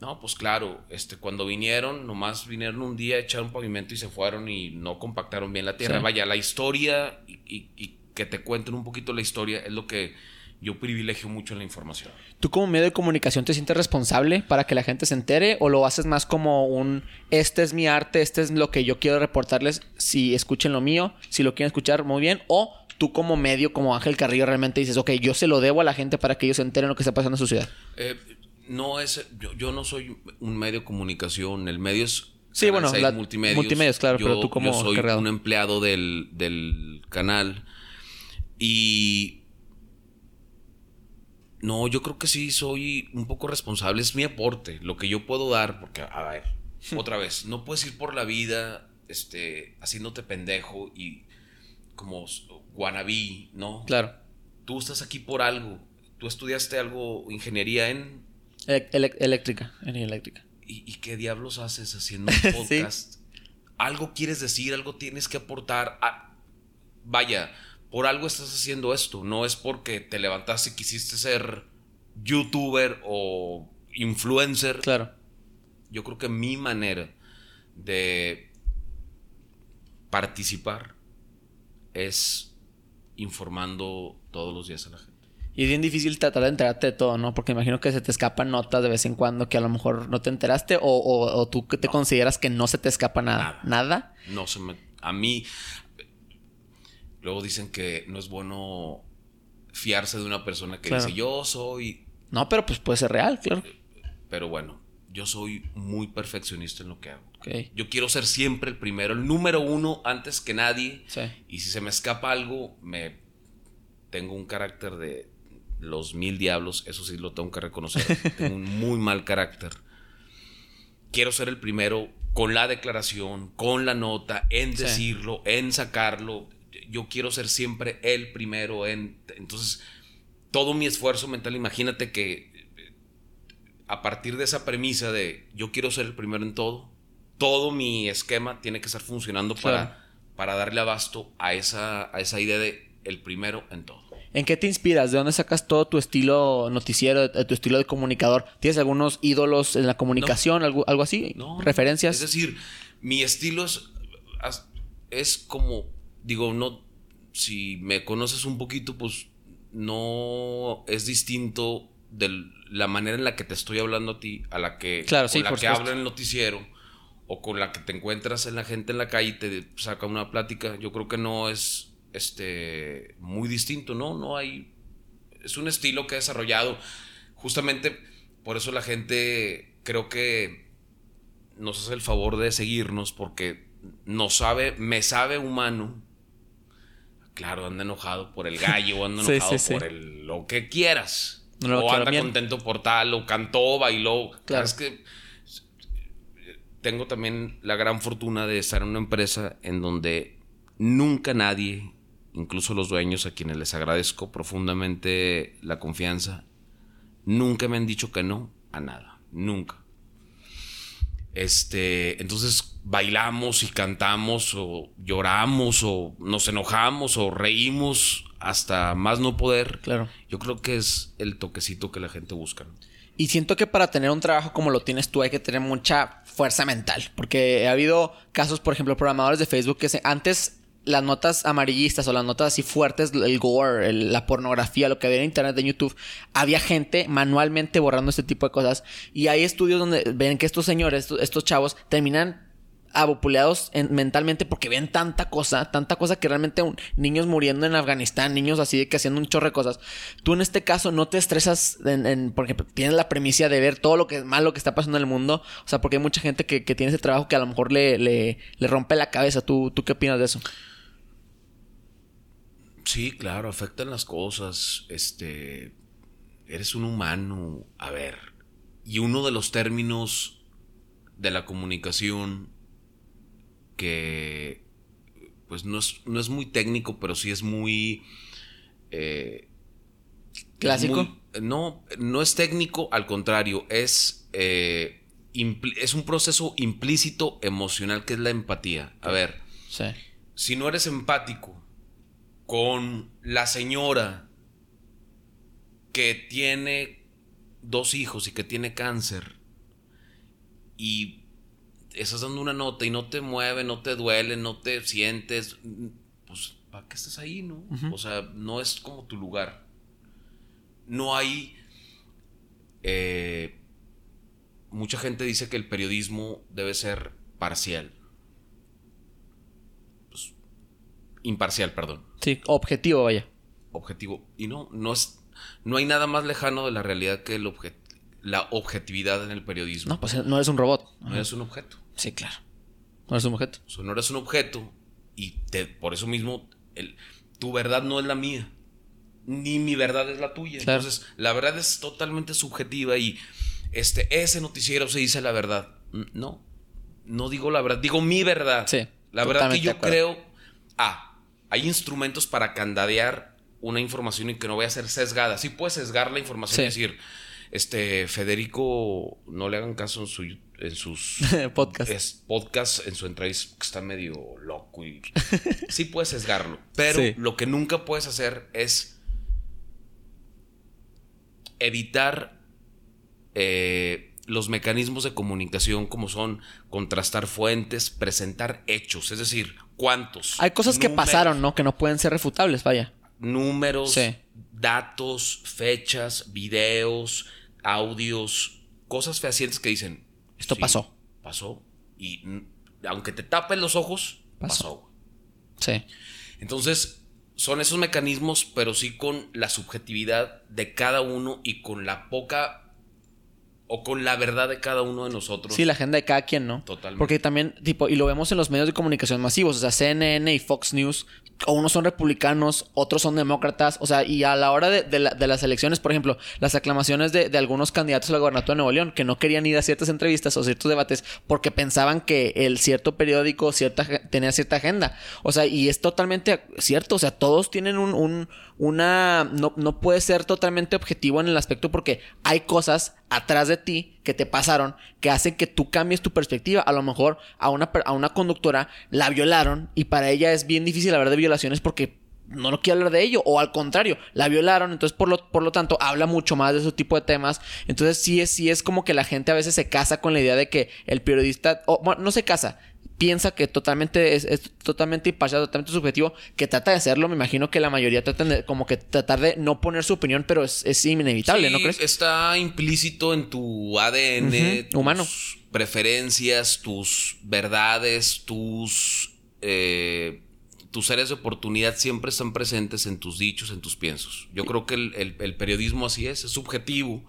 No, pues claro, este, cuando vinieron, nomás vinieron un día, echaron pavimento y se fueron y no compactaron bien la tierra. Vaya, la historia y que te cuenten un poquito la historia es lo que yo privilegio mucho la información. ¿Tú como medio de comunicación te sientes responsable para que la gente se entere o lo haces más como un, este es mi arte, este es lo que yo quiero reportarles, si escuchen lo mío, si lo quieren escuchar muy bien, o tú como medio, como Ángel Carrillo, realmente dices, ok, yo se lo debo a la gente para que ellos se enteren lo que está pasando en su ciudad? Eh, no es, yo, no soy un medio de comunicación, el medio es... Sí, bueno, multimedios. multimedios, claro, pero tú como... Yo soy un empleado del, del canal y no, yo creo que sí soy un poco responsable. Es mi aporte, lo que yo puedo dar, porque, a ver, otra vez, no puedes ir por la vida este, haciéndote pendejo y como guanabí, ¿no? Claro. Tú estás aquí por algo. Tú estudiaste algo, ingeniería en... eléctrica, eléctrica. ¿Y, qué diablos haces haciendo un podcast? Algo quieres decir, algo tienes que aportar. Ah, vaya, por algo estás haciendo esto. No es porque te levantaste y quisiste ser youtuber o influencer. Claro. Yo creo que mi manera de participar es informando todos los días a la gente. Y es bien difícil tratar de enterarte de todo, ¿no? Porque imagino que se te escapan notas de vez en cuando que a lo mejor no te enteraste o, o, o tú te consideras que no se te escapa nada. ¿Nada? No se me... A mí... Luego dicen que no es bueno fiarse de una persona que dice yo soy... No, pero pues puede ser real, claro. Pero bueno, yo soy muy perfeccionista en lo que hago. Yo quiero ser siempre el primero, el número uno antes que nadie. Sí. Y si se me escapa algo, me tengo un carácter de los mil diablos, eso sí lo tengo que reconocer. tengo un muy mal carácter. Quiero ser el primero con la declaración, con la nota, en decirlo, en sacarlo. Yo quiero ser siempre el primero en... Entonces, todo mi esfuerzo mental, imagínate que a partir de esa premisa de yo quiero ser el primero en todo, todo mi esquema tiene que estar funcionando para, para darle abasto a esa, a esa idea de el primero en todo. ¿En qué te inspiras? ¿De dónde sacas todo tu estilo noticiero, tu estilo de comunicador? ¿Tienes algunos ídolos en la comunicación, algo, algo así? No, ¿Referencias? Es decir, mi estilo es, es como, digo, no, si me conoces un poquito, pues no es distinto de la manera en la que te estoy hablando a ti, a la que, claro, sí, la que habla en el noticiero, o con la que te encuentras en la gente en la calle y te saca una plática, yo creo que no es este muy distinto, ¿no? No hay. Es un estilo que he desarrollado. Justamente por eso la gente creo que nos hace el favor de seguirnos, porque nos sabe, me sabe humano. Claro, anda enojado por el gallo, anda enojado por el lo que quieras o anda contento por tal, o cantó, bailó. Claro. Es que tengo también la gran fortuna de estar en una empresa en donde nunca nadie, incluso los dueños a quienes les agradezco profundamente la confianza, nunca me han dicho que no a nada. Nunca. Este, entonces bailamos y cantamos o lloramos o nos enojamos o reímos hasta más no poder. Claro. Yo creo que es el toquecito que la gente busca. Y siento que para tener un trabajo como lo tienes tú hay que tener mucha fuerza mental. Porque ha habido casos, por ejemplo, programadores de Facebook que antes las notas amarillistas o las notas así fuertes, el gore, la pornografía, lo que había en internet, en YouTube, había gente manualmente borrando este tipo de cosas. Y hay estudios donde ven que estos señores, estos chavos, terminan abopuleados mentalmente porque ven tanta cosa, tanta cosa que realmente niños muriendo en Afganistán, niños así de que haciendo un chorro de cosas. Tú en este caso no te estresas en, porque tienes la premisa de ver todo lo que es malo que está pasando en el mundo. O sea, porque hay mucha gente que, tiene ese trabajo que a lo mejor le, le, rompe la cabeza. ¿Tú, ¿Tú qué opinas de eso? Sí, claro, afectan las cosas. Este. Eres un humano. A ver. Y uno de los términos de la comunicación que pues no es, no es muy técnico, pero sí es muy... Eh, ¿Clásico? no, no es técnico, al contrario, es, eh, es un proceso implícito emocional que es la empatía. A ver, si no eres empático con la señora que tiene dos hijos y que tiene cáncer y estás dando una nota y no te mueve, no te duele, no te sientes, pues, ¿para qué estás ahí, no? O sea, no es como tu lugar. No hay... Eh, mucha gente dice que el periodismo debe ser parcial. Pues, imparcial, perdón. Sí, objetivo, vaya. Objetivo. Y no, no es... No hay nada más lejano de la realidad que el la objetividad en el periodismo. No, pues no eres un robot. No eres un objeto. Sí, claro. No eres un objeto. O no eres un objeto y te, por eso mismo el, tu verdad no es la mía. Ni mi verdad es la tuya. Entonces, la verdad es totalmente subjetiva y este, ese noticiero se dice la verdad. No, no digo la verdad, digo mi verdad. Sí. La verdad que yo creo. Ah, hay instrumentos para candadear una información y que no vaya a ser sesgada. Sí puedes sesgar la información y decir, este, Federico, no le hagan caso en su en sus podcasts. podcast, en su entrevista, que está medio loco y sí puedes sesgarlo, pero lo que nunca puedes hacer es evitar eh, los mecanismos de comunicación como son contrastar fuentes, presentar hechos, es decir, cuántos. Hay cosas que pasaron, ¿no? Que no pueden ser refutables, vaya. Números, datos, fechas, videos, audios, cosas fehacientes que dicen. Esto pasó. Pasó. Y aunque te tapes los ojos, pasó. Sí. Entonces, son esos mecanismos, pero sí con la subjetividad de cada uno y con la poca o con la verdad de cada uno de nosotros. Sí, la agenda de cada quien, ¿no? Totalmente. Porque también, tipo, y lo vemos en los medios de comunicación masivos, o sea, CNN y Fox News, o unos son republicanos, otros son demócratas, o sea, y a la hora de, las elecciones, por ejemplo, las aclamaciones de, algunos candidatos a la gobernatura de Nuevo León, que no querían ir a ciertas entrevistas o ciertos debates porque pensaban que el cierto periódico cierta, tenía cierta agenda. O sea, y es totalmente cierto, o sea, todos tienen un, un una... No, no puede ser totalmente objetivo en el aspecto porque hay cosas atrás de ti que te pasaron que hacen que tú cambies tu perspectiva. A lo mejor a una, a una conductora la violaron y para ella es bien difícil hablar de violaciones porque no lo quiere hablar de ello. O al contrario, la violaron, entonces por lo, por lo tanto habla mucho más de ese tipo de temas. Entonces sí es, sí es como que la gente a veces se casa con la idea de que el periodista, o bueno, no se casa, piensa que totalmente es, totalmente imparcial, totalmente subjetivo, que trata de hacerlo. Me imagino que la mayoría tratan de como que tratar de no poner su opinión, pero es, es inevitable, ¿no crees? Está implícito en tu ADN, humano. preferencias, tus verdades, tus eh, tus áreas de oportunidad siempre están presentes en tus dichos, en tus piensos. Yo creo que el, periodismo así es, es subjetivo.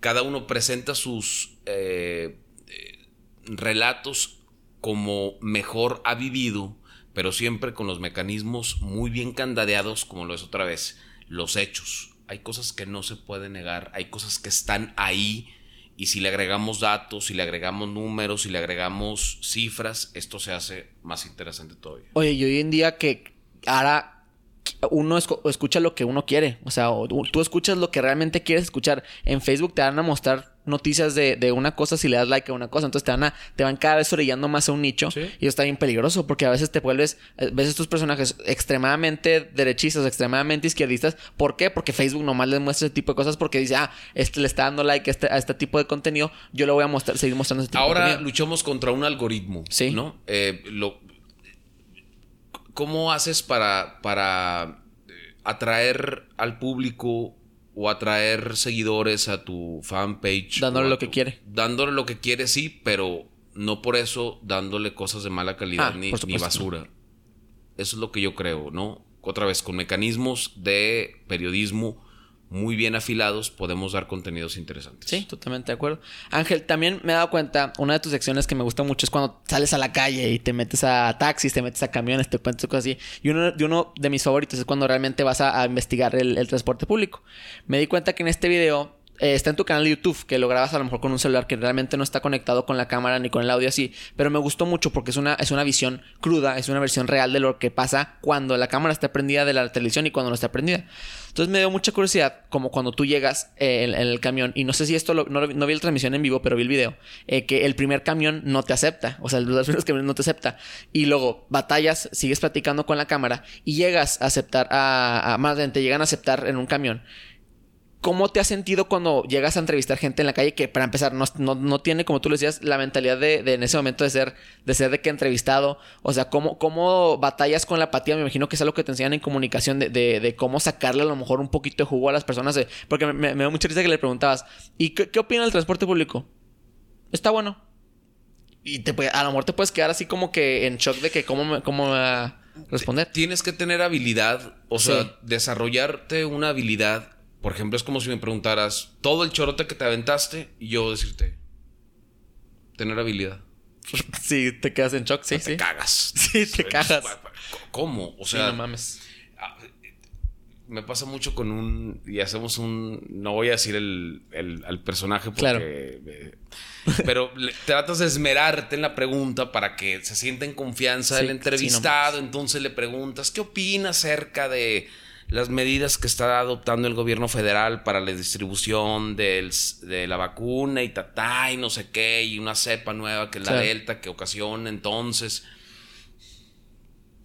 Cada uno presenta sus eh, eh, relatos como mejor ha vivido, pero siempre con los mecanismos muy bien candadeados, como lo es otra vez, los hechos. Hay cosas que no se pueden negar, hay cosas que están ahí y si le agregamos datos, si le agregamos números, si le agregamos cifras, esto se hace más interesante todavía. Oye, y hoy en día que ahora uno escucha lo que uno quiere. O sea, tú escuchas lo que realmente quieres escuchar. En Facebook te van a mostrar noticias de, una cosa si le das like a una cosa. Entonces te van a, te van cada vez orillando más a un nicho. Y eso está bien peligroso porque a veces te vuelves, eh, ves estos personajes extremadamente derechistas, extremadamente izquierdistas. ¿Por qué? Porque Facebook nomás les muestra ese tipo de cosas porque dice, ah, este le está dando like a este, a este tipo de contenido. Yo lo voy a mostrar, seguir mostrando ese tipo Ahora de contenido. luchamos contra un algoritmo. Sí. ¿No? Eh, lo, ¿Cómo haces para, para eh, atraer al público o atraer seguidores a tu fanpage? Dándole lo que quiere. Dándole lo que quiere, sí, pero no por eso dándole cosas de mala calidad ah, ni, ni, basura. Eso es lo que yo creo, ¿no? Otra vez, con mecanismos de periodismo muy bien afilados podemos dar contenidos interesantes. Sí, totalmente de acuerdo. Ángel, también me he dado cuenta, una de tus secciones que me gusta mucho es cuando sales a la calle y te metes a taxis, te metes a camiones, te cuentas cosas así. Y uno de, uno de mis favoritos es cuando realmente vas a, investigar el transporte público. Me di cuenta que en este video eh, está en tu canal de YouTube, que lo grabas a lo mejor con un celular que realmente no está conectado con la cámara ni con el audio así, pero me gustó mucho porque es una, es una visión cruda, es una versión real de lo que pasa cuando la cámara está prendida de la televisión y cuando no está prendida. Entonces me dio mucha curiosidad, como cuando tú llegas eh, en, el camión, y no sé si esto no, no, vi la transmisión en vivo, pero vi el video, eh, que el primer camión no te acepta, o sea, los primeros camiones no te acepta, y luego batallas, sigues platicando con la cámara y llegas a aceptar, a, a más bien te llegan a aceptar en un camión. ¿Cómo te has sentido cuando llegas a entrevistar gente en la calle que, para empezar, no, tiene, como tú le decías, la mentalidad de, en ese momento de ser, de ser de que entrevistado? O sea, ¿cómo, ¿cómo batallas con la apatía? Me imagino que es algo que te enseñan en comunicación de, de, cómo sacarle a lo mejor un poquito de jugo a las personas. porque me, me, da mucha risa que le preguntabas, ¿y qué, qué opina del transporte público? Está bueno. Y te, a lo mejor te puedes quedar así como que en shock de que cómo cómo responder. Tienes que tener habilidad, o sea, desarrollarte una habilidad por ejemplo, es como si me preguntaras todo el chorote que te aventaste y yo decirte, tener habilidad. Sí, te quedas en shock, sí, Te cagas. Sí, te cagas. ¿Cómo? O sea, no mames. Ah, me pasa mucho con un. Y hacemos un. No voy a decir el, personaje porque. Claro. pero tratas de esmerarte en la pregunta para que se sienta en confianza el entrevistado. entonces le preguntas, ¿qué opina acerca de las medidas que está adoptando el gobierno federal para la distribución de la vacuna y tatá y no sé qué, y una cepa nueva que es la Delta que ocasiona entonces.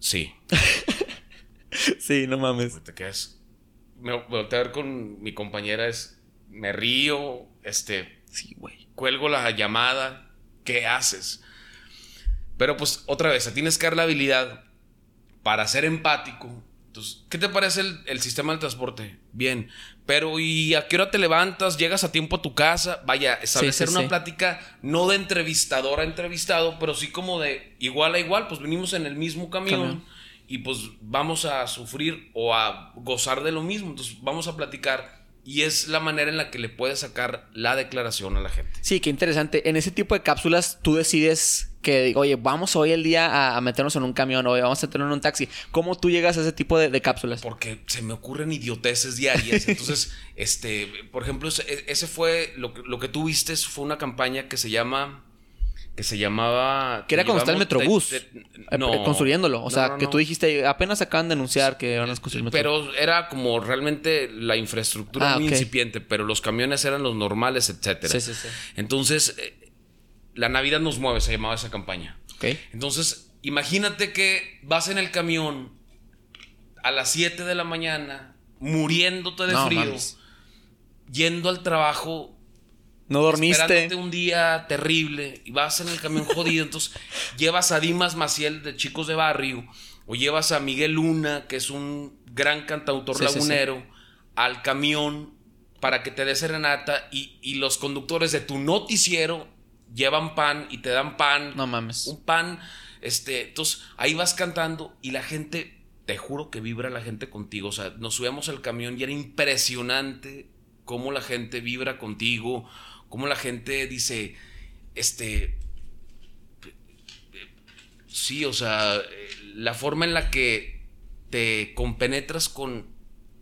Sí. sí, no mames. Te quedas. Me volteé a ver con mi compañera es. me río, este, Sí, güey. cuelgo la llamada, ¿qué haces? Pero pues otra vez, tienes que dar la habilidad para ser empático. Entonces, ¿qué te parece el, el sistema del transporte? Bien, pero ¿y a qué hora te levantas? ¿Llegas a tiempo a tu casa? Vaya, establecer sí, una sí. plática no de entrevistador a entrevistado, pero sí como de igual a igual, pues venimos en el mismo camión. Camión. y pues vamos a sufrir o a gozar de lo mismo. Entonces vamos a platicar y es la manera en la que le puedes sacar la declaración a la gente. Sí, qué interesante. En ese tipo de cápsulas tú decides que, oye, vamos hoy el día a, a meternos en un camión, oye, vamos a tener un taxi. ¿Cómo tú llegas a ese tipo de, de cápsulas? Porque se me ocurren idioteces diarias. Entonces, este, por ejemplo, ese, ese fue lo, lo que tú viste fue una campaña que se llama que se llamaba Que era cuando está el Metrobús. te- eh, te- no. construyéndolo. O No, sea, no, que tú dijiste, apenas acaban de anunciar que van a construir el metro. Pero era como realmente la infraestructura Ah, muy incipiente, pero los camiones eran los normales, etcétera. Sí, sí, sí. Entonces, eh, la Navidad nos mueve, se llamaba esa campaña. Ok. Entonces, imagínate que vas en el camión a las 7 de la mañana, muriéndote de frío, mames. yendo al trabajo, No dormiste. esperándote un día terrible, y vas en el camión jodido. Entonces, llevas a Dimas Maciel de Chicos de Barrio, o llevas a Miguel Luna, que es un gran cantautor Sí, sí, sí. lagunero, al camión para que te dé serenata, y, y los conductores de tu noticiero llevan pan y te dan pan No mames. un pan, este, entonces ahí vas cantando y la gente, te juro que vibra la gente contigo, o sea, nos subíamos al camión y era impresionante cómo la gente vibra contigo, cómo la gente dice, este, sí, o sea, la forma en la que te compenetras con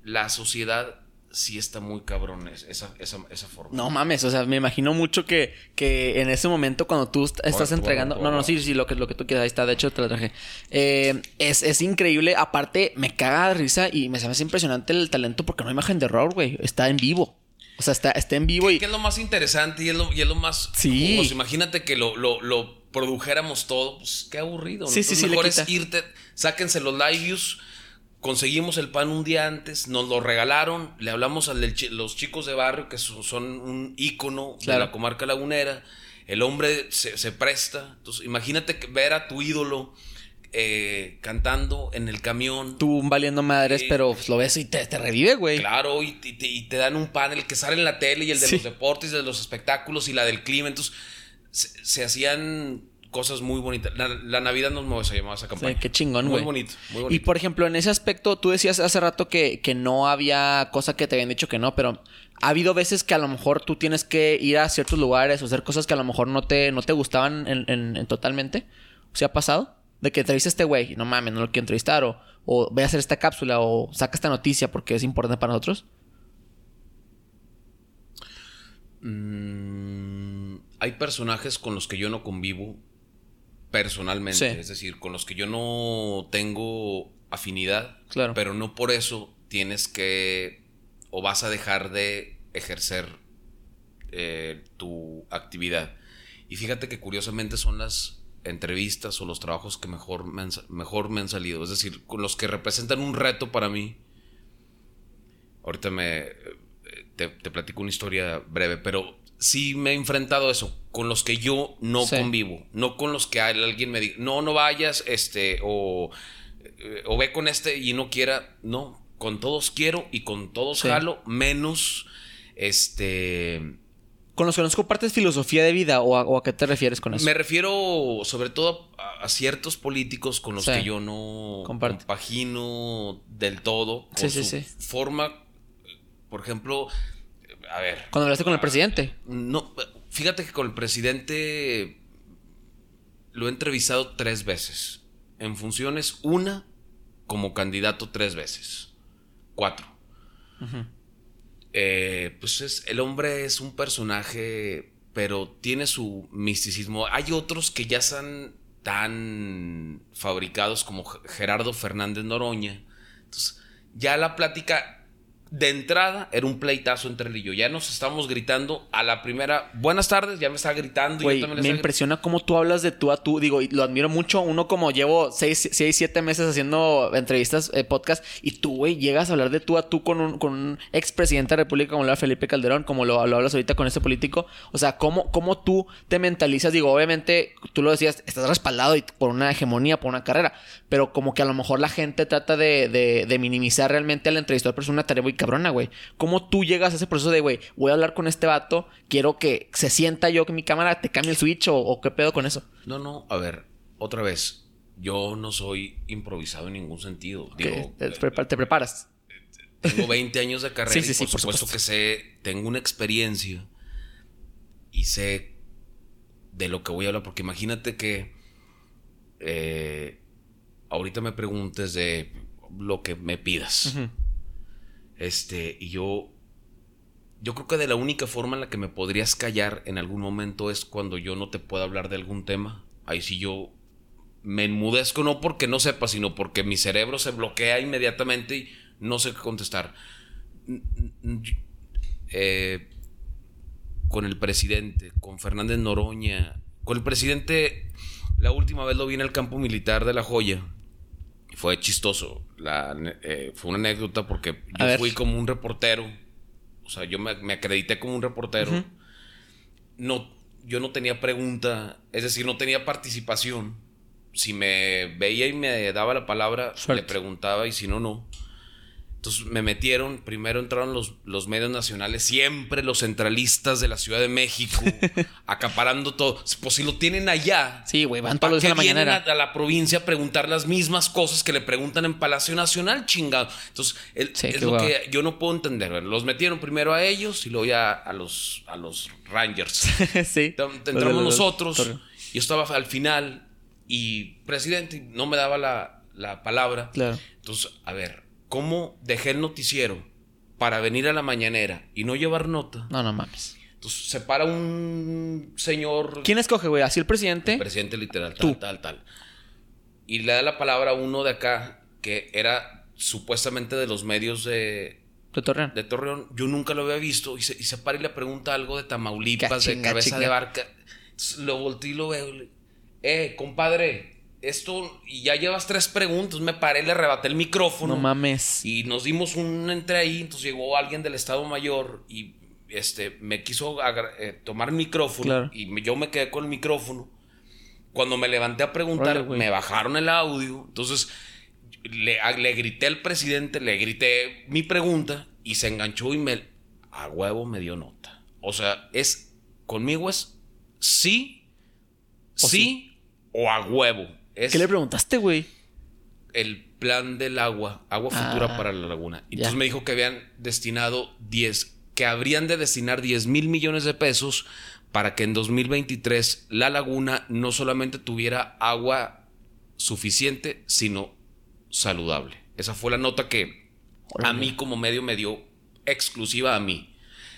la sociedad sí está muy cabrón es- esa, esa, esa forma. No mames, o sea, me imagino mucho que, que en ese momento cuando tú est- estás Bueno, entregando... bueno, No, no, sí, sí, lo que, lo que tú quieras, ahí está, de hecho te lo traje. Eh, es, es increíble, aparte me caga de risa y me hace impresionante el talento porque no hay imagen de error, güey, está en vivo. O sea, está, está en vivo y... ¿Qué es lo más interesante y es lo, y es lo más Sí. jugoso? Imagínate que lo, lo, lo produjéramos todo. Pues qué aburrido. ¿no? Sí, sí, Entonces, sí, mejor es irte, sáquense los live views. Conseguimos el pan un día antes, nos lo regalaron, le hablamos a los chicos de barrio que son, un ícono de la comarca lagunera. El hombre se, se presta. Entonces, imagínate ver a tu ídolo eh, cantando en el camión. Tú valiendo madres, Sí. pero pues, lo ves y te, te revive, güey. Claro, y, y te, y te dan un panel que sale en la tele y el de Sí. los deportes, de los espectáculos y la del clima. Entonces, se, se hacían cosas muy bonitas. La, la Navidad nos mueve, se llamaba esa Sí, campaña. qué chingón, Muy güey. bonito, muy Y bonito. por ejemplo, en ese aspecto, tú decías hace rato que, que no había cosa que te habían dicho que no, pero ha habido veces que a lo mejor tú tienes que ir a ciertos lugares o hacer cosas que a lo mejor no te, no te gustaban en, en- en totalmente. ¿Se ha pasado? De que entrevista a este güey, y no mames, no lo quiero entrevistar, o, o voy a hacer esta cápsula, o saca esta noticia porque es importante para nosotros. Mm, hay personajes con los que yo no convivo personalmente, Sí. es decir, con los que yo no tengo afinidad, Claro. pero no por eso tienes que o vas a dejar de ejercer eh, tu actividad. Y fíjate que curiosamente son las entrevistas o los trabajos que mejor me han, mejor me han salido, es decir, con los que representan un reto para mí. Ahorita me eh, te, te platico una historia breve, pero sí me he enfrentado a eso, con los que yo no Sí. convivo, no con los que al- alguien me diga, no, no vayas, este, o, eh, o ve con este y no quiera, no, con todos quiero y con todos Sí. jalo, menos, este, Con los que nos compartes filosofía de vida, o a, o a qué te refieres con eso. me refiero sobre todo a, a ciertos políticos con los Sí. que yo no Comparte. compagino del todo, con Sí, sí, su sí. forma, por ejemplo, a ver, Cuando hablaste con el presidente. No, fíjate que con el presidente lo he entrevistado tres veces. En funciones, una como candidato tres veces. Cuatro. Eh, pues es, el hombre es un personaje, pero tiene su misticismo. Hay otros que ya están tan fabricados como Gerardo Fernández Noroña. Entonces, ya la plática de entrada era un pleitazo entre él y yo. Ya nos estábamos gritando a la primera, buenas tardes, ya me estaba gritando. y yo también me impresiona cómo tú hablas de tú a tú. Digo, y lo admiro mucho. Uno como llevo seis, seis siete meses haciendo entrevistas, eh, podcast, y tú, güey, llegas a hablar de tú a tú con un, con un expresidente de la República como lo Felipe Calderón, como lo, hablas ahorita con este político. O sea, ¿cómo, cómo tú te mentalizas? Digo, obviamente, tú lo decías, estás respaldado por una hegemonía, por una carrera, pero como que a lo mejor la gente trata de, de, de minimizar realmente al entrevistador, pero es una tarea muy cabrona, güey. ¿Cómo tú llegas a ese proceso de, güey, voy a hablar con este vato, quiero que se sienta yo que mi cámara te cambie el switch o, qué pedo con eso? No, no, a ver, otra vez, yo no soy improvisado en ningún sentido. Digo, te, preparas. Tengo 20 años de carrera y por, supuesto, que sé, tengo una experiencia y sé de lo que voy a hablar, porque imagínate que eh, ahorita me preguntes de lo que me pidas. Este, y yo. Yo creo que de la única forma en la que me podrías callar en algún momento es cuando yo no te pueda hablar de algún tema. Ahí sí yo me enmudezco, no porque no sepa, sino porque mi cerebro se bloquea inmediatamente y no sé qué contestar. Eh, con el presidente, con Fernández Noroña, con el presidente, la última vez lo vi en el campo militar de La Joya fue chistoso. La, eh, fue una anécdota porque yo fui como un reportero. O sea, yo me, acredité como un reportero. No, yo no tenía pregunta, es decir, no tenía participación. Si me veía y me daba la palabra, le preguntaba y si no, no. Entonces me metieron, primero entraron los, los, medios nacionales, siempre los centralistas de la Ciudad de México, acaparando todo. Pues si lo tienen allá, sí, güey, van todos los vienen a, a, la provincia a preguntar las mismas cosas que le preguntan en Palacio Nacional, chingado. Entonces, es lo que yo no puedo entender. Los metieron primero a ellos y luego ya a los, a los Rangers. sí. Entramos nosotros, yo estaba al final y presidente no me daba la, la palabra. Claro. Entonces, a ver, cómo dejé el noticiero para venir a la mañanera y no llevar nota. No, no mames. Entonces se para un señor. ¿Quién escoge, güey? ¿Así el presidente? El presidente literal, tal, tal, tal. Y le da la palabra a uno de acá que era supuestamente de los medios de. De Torreón. De Torreón. Yo nunca lo había visto. Y se, y se para y le pregunta algo de Tamaulipas, de cabeza de barca. lo volteé y lo veo. Eh, compadre, esto, y ya llevas tres preguntas, me paré, le arrebaté el micrófono. No mames. Y nos dimos un entre ahí, entonces llegó alguien del Estado Mayor y este, me quiso eh, tomar el micrófono y yo me quedé con el micrófono. Cuando me levanté a preguntar, me bajaron el audio, entonces le, le grité al presidente, le grité mi pregunta y se enganchó y me, a huevo me dio nota. O sea, es, conmigo es sí, sí o a huevo. ¿Qué le preguntaste, güey? El plan del agua, agua futura ah, para la laguna. Y entonces me dijo que habían destinado 10, que habrían de destinar 10 mil millones de pesos para que en 2023 la laguna no solamente tuviera agua suficiente, sino saludable. Esa fue la nota que a mí como medio me dio exclusiva a mí.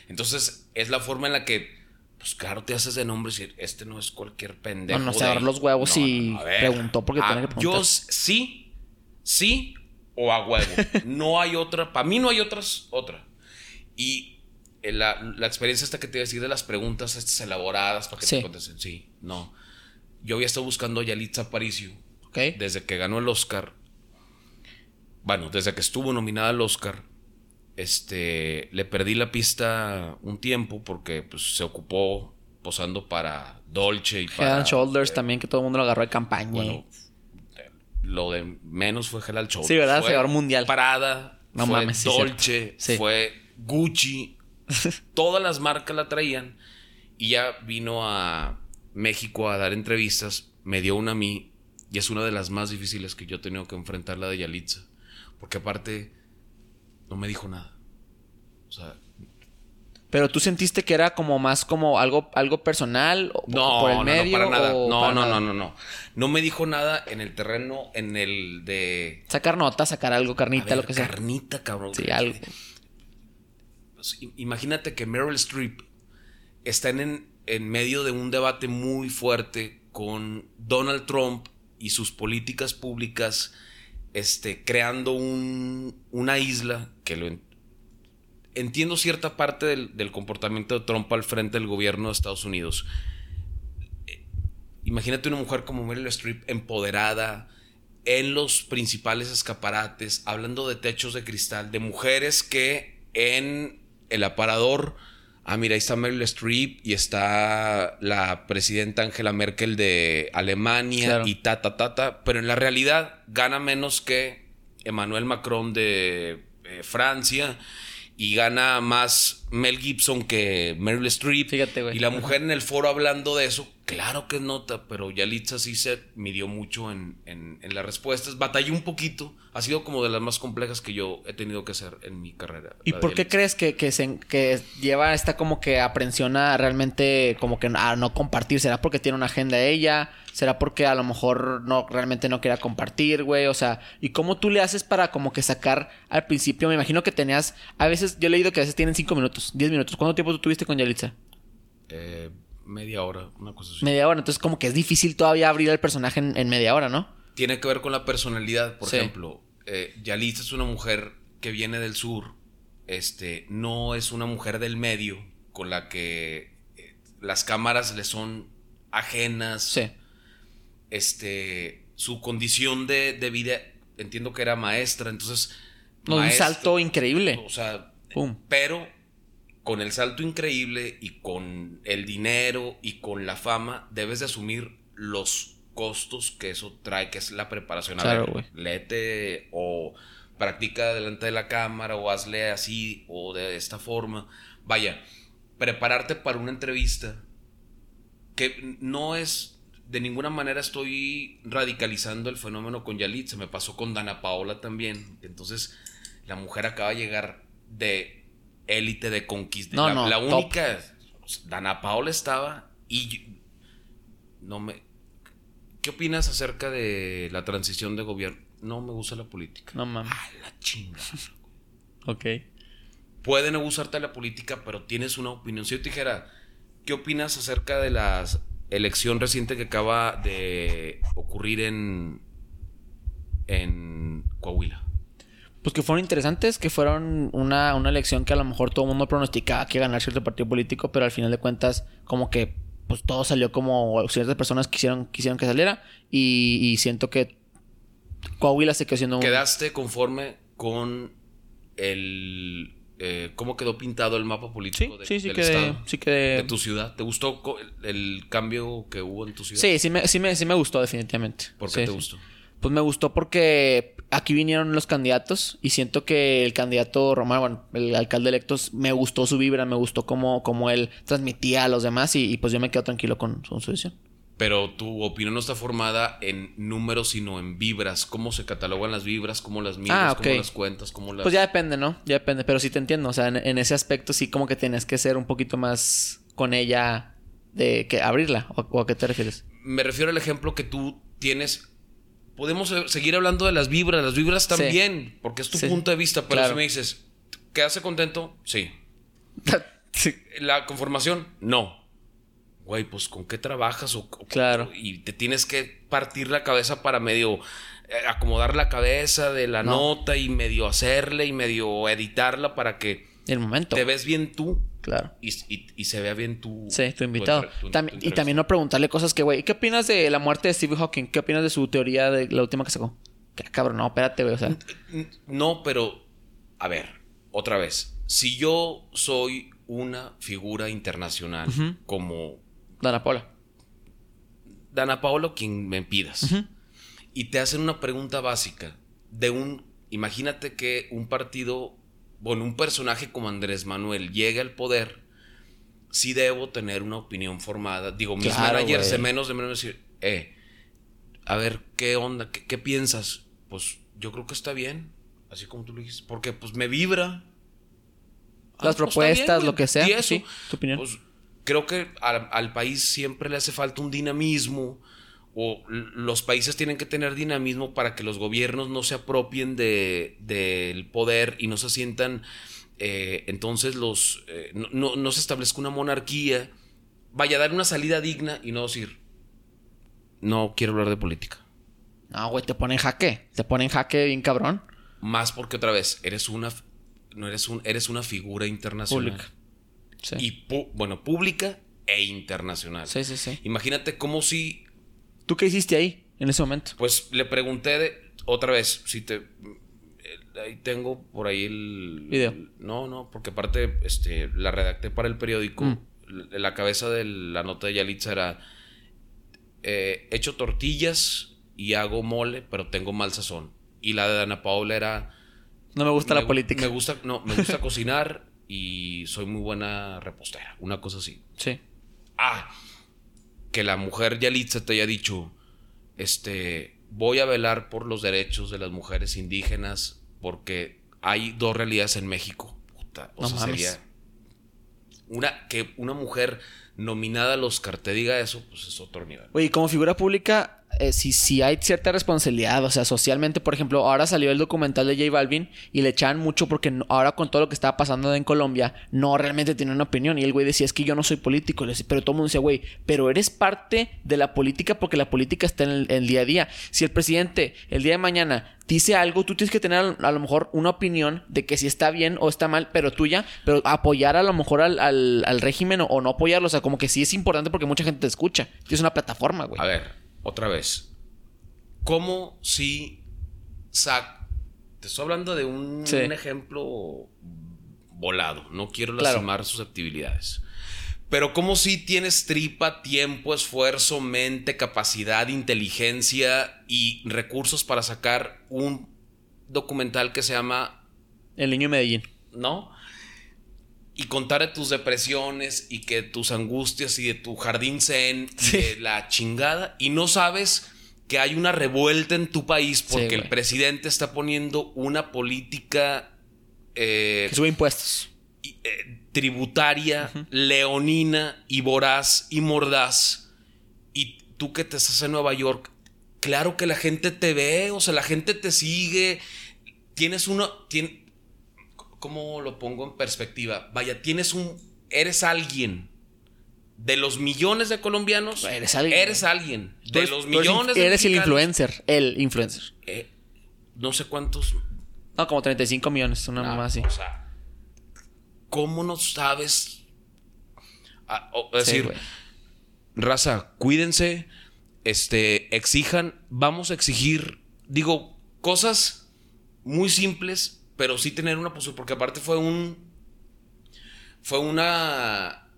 Entonces es la forma en la que pues claro, te haces de nombre y decir, este no es cualquier pendejo. No, no, se los huevos y preguntó porque tenía que preguntar. Yo sí, sí o a huevo. no hay otra, para mí no hay otras, otra. Y la, la, experiencia esta que te iba a decir de las preguntas estas elaboradas para que te contesten, sí, no. Yo había estado buscando a Yalitza Aparicio desde que ganó el Oscar. Bueno, desde que estuvo nominada al Oscar este, le perdí la pista un tiempo porque pues, se ocupó posando para Dolce y para... Head Shoulders eh, también, que todo el mundo lo agarró de campaña. Bueno, lo de menos fue Head Shoulders. Sí, ¿verdad? se mundial. Parada, no fue mames, Dolce, fue Gucci. Todas las marcas la traían. Y ya vino a México a dar entrevistas. Me dio una a mí. Y es una de las más difíciles que yo he tenido que enfrentar, la de Yalitza. Porque aparte no me dijo nada. O sea. Pero tú sentiste que era como más como algo, algo personal no, por el medio. No, para nada. no, no, no, no, no. No me dijo nada en el terreno, en el de. Sacar nota, sacar algo, carnita, lo que sea. Carnita, cabrón. Sí, algo. Pues, imagínate que Meryl Streep está en, en medio de un debate muy fuerte con Donald Trump y sus políticas públicas este, creando un, una isla que lo, entiendo cierta parte del, del comportamiento de Trump al frente del gobierno de Estados Unidos. Eh, Imagínate una mujer como Meryl Streep empoderada en los principales escaparates, hablando de techos de cristal, de mujeres que en el aparador, ah, mira, ahí está Meryl Streep y está la presidenta Angela Merkel de Alemania Claro. y ta, ta, ta, ta, pero en la realidad gana menos que Emmanuel Macron de eh, Francia y gana más Mel Gibson que Meryl Streep. Fíjate, güey. Y la mujer en el foro hablando de eso, claro que nota, pero Yalitza sí se midió mucho en, en- en las respuestas. Batalló un poquito. Ha sido como de las más complejas que yo he tenido que hacer en mi carrera. ¿Y por qué crees que, que, se, que lleva esta como que aprensión a realmente como que a no compartir? ¿Será porque tiene una agenda ella? ¿Será porque a lo mejor no realmente no quiera compartir, güey? O sea, ¿y cómo tú le haces para como que sacar al principio? Me imagino que tenías, a veces, yo he leído que a veces tienen 5 minutos, 10 minutos. ¿Cuánto tiempo tú tuviste con Yalitza? Eh, media hora, una cosa así. Media hora. Entonces como que es difícil todavía abrir el personaje en, en media hora, ¿no? Tiene que ver con la personalidad. Por Sí. ejemplo, eh, Yalitza es una mujer que viene del sur. Este, no es una mujer del medio con la que eh, las cámaras le son ajenas. Sí. este, su condición de, de vida, entiendo que era maestra, entonces... No, un maestra, salto increíble. O sea, Pum. pero con el salto increíble y con el dinero y con la fama, debes de asumir los costos que eso trae, que es la preparación. A Claro, ver, güey. léete o practica delante de la cámara o hazle así o de esta forma. Vaya, prepararte para una entrevista que no es de ninguna manera estoy radicalizando el fenómeno con Yalitza, me pasó con Dana Paola también. Entonces, la mujer acaba de llegar de élite de conquista. No, la, no, la top. única Dana Paola estaba y yo- no me ¿Qué opinas acerca de la transición de gobierno? No me gusta la política. No mames. A la chinga. Ok. Puede no gustarte la política, pero tienes una opinión. Si yo te dijera, ¿qué opinas acerca de la elección reciente que acaba de ocurrir en, en Coahuila? Pues que fueron interesantes, que fueron una, una elección que a lo mejor todo el mundo pronosticaba que ganar cierto partido político, pero al final de cuentas, como que pues todo salió como ciertas personas quisieron, quisieron que saliera. Y, y siento que Coahuila se quedó siendo un. ¿Quedaste conforme con el... eh, cómo quedó pintado el mapa Sí, político de- sí, sí del quedé. estado? Sí quedé. de tu ciudad. ¿Te gustó el, el cambio que hubo en tu ciudad? Sí, sí me, sí, me, sí me gustó, definitivamente. ¿Por qué Sí, te sí. gustó? Pues me gustó porque aquí vinieron los candidatos y siento que el candidato Román, bueno, el alcalde electo, me gustó su vibra, me gustó cómo, cómo él transmitía a los demás y, y pues yo me quedo tranquilo con, con su decisión. Pero tu opinión no está formada en números, sino en vibras. ¿Cómo se catalogan las vibras? ¿Cómo las mides? Ah, ¿Cómo ok. las cuentas? ¿Cómo las... Pues ya depende, ¿no? Ya depende, pero sí te entiendo. O sea, en, en ese aspecto sí como que tienes que ser un poquito más con ella de que abrirla. ¿O, o a qué te refieres? Me refiero al ejemplo que tú tienes. Podemos eh, seguir hablando de las vibras. Las vibras Sí. también, porque es tu Sí. punto de vista. Pero Claro. si me dices, ¿quedaste contento? Sí. sí. ¿La conformación? No. Güey, pues ¿con qué trabajas? O, Claro. Y te tienes que partir la cabeza para medio eh, acomodar la cabeza de la No. nota y medio hacerle y medio editarla para que El momento. te ves bien tú Claro. y, y- y se vea bien tu... Sí, tu invitado. entre- tu- tu También- y también no preguntarle cosas que, güey, ¿qué opinas de la muerte de Stephen Hawking? ¿Qué opinas de su teoría de la última que sacó? ¿Qué cabrón? No, espérate, güey, o sea. No, pero... A ver, otra vez. Si yo soy una figura internacional como Dana Paula. Dana Paolo, quien me pidas, y te hacen una pregunta básica de un, imagínate que un partido, bueno, un personaje como Andrés Manuel llegue al poder, sí debo tener una opinión formada. Digo, mis Claro, managers de menos de menos decir, eh, a ver, ¿qué onda? ¿Qué, qué piensas? Pues yo creo que está bien, así como tú lo dijiste, porque pues me vibra. Ah, Las pues, está propuestas, güey. lo que sea, Y eso, sí, tu opinión. pues, creo que al, al país siempre le hace falta un dinamismo o los países tienen que tener dinamismo para que los gobiernos no se apropien de- del poder y no se sientan eh, entonces los eh, no, no- no se establezca una monarquía vaya a dar una salida digna y no decir no quiero hablar de política No, güey, te pone en jaque. Te pone en jaque bien cabrón. más porque otra vez eres una no eres un, eres una figura internacional. Pública. Sí. Y bueno, pública e internacional. sí, sí, sí. Imagínate como si, ¿Tú qué hiciste ahí en ese momento? pues le pregunté de- otra vez, si te... eh, Ahí tengo por ahí el... Video. el- no, no, porque aparte este, la redacté para el periódico. Mm. La, la cabeza de la nota de Yalitza era... eh, echo tortillas y hago mole, pero tengo mal sazón. Y la de Ana Paula era... No me gusta me la política. Me gusta, no, me gusta cocinar y soy muy buena repostera. Una cosa así. Sí. Ah, que la mujer Yalitza te haya dicho, este, voy a velar por los derechos de las mujeres indígenas porque hay dos realidades en México. Puta, o No sea, mames. sería una que una mujer nominada al Oscar te diga eso, pues es otro nivel. Oye, como figura pública, eh, si, si hay cierta responsabilidad, o sea, socialmente, por ejemplo, ahora salió el documental de J Balvin y le echaban mucho porque ahora con todo lo que estaba pasando en Colombia, no realmente tiene una opinión. Y el güey decía, es que yo no soy político. Decía- pero todo el mundo decía, güey, pero eres parte de la política porque la política está en el, día a día. Si el presidente el día de mañana dice algo, tú tienes que tener a, lo mejor una opinión de que si está bien o está mal, pero tuya, pero apoyar a lo mejor al, al- al régimen o, o no apoyarlo. O sea, como que sí es importante porque mucha gente te escucha. Tienes una plataforma, güey. A ver, otra vez. ¿Cómo si sac te estoy hablando de un, Sí. un ejemplo volado, no quiero Claro. lastimar susceptibilidades. Pero como si tienes tripa, tiempo, esfuerzo, mente, capacidad, inteligencia y recursos para sacar un documental que se llama El niño de Medellín. ¿no? Y contar de tus depresiones y que tus angustias y de tu jardín zen y de la chingada y no sabes que hay una revuelta en tu país porque Sí, el presidente está poniendo una política eh, Que sube impuestos. y- eh, tributaria, leonina y voraz y mordaz. Y tú que te estás en Nueva York, claro que la gente te ve, o sea, la gente te sigue. Tienes uno. tien- ¿Cómo lo pongo en perspectiva? Vaya, tienes un. Eres alguien. De los millones de colombianos, Eres alguien. Eres alguien. De eres- los millones de Eres el influencer. El influencer. eh, no sé cuántos No, como 35 millones, una no, mamá así. O sea, ¿cómo no sabes? Ah, es Sí, decir, güey. raza, cuídense, este, exijan, vamos a exigir, digo, cosas muy simples, pero sí tener una postura, porque aparte fue un, fue una,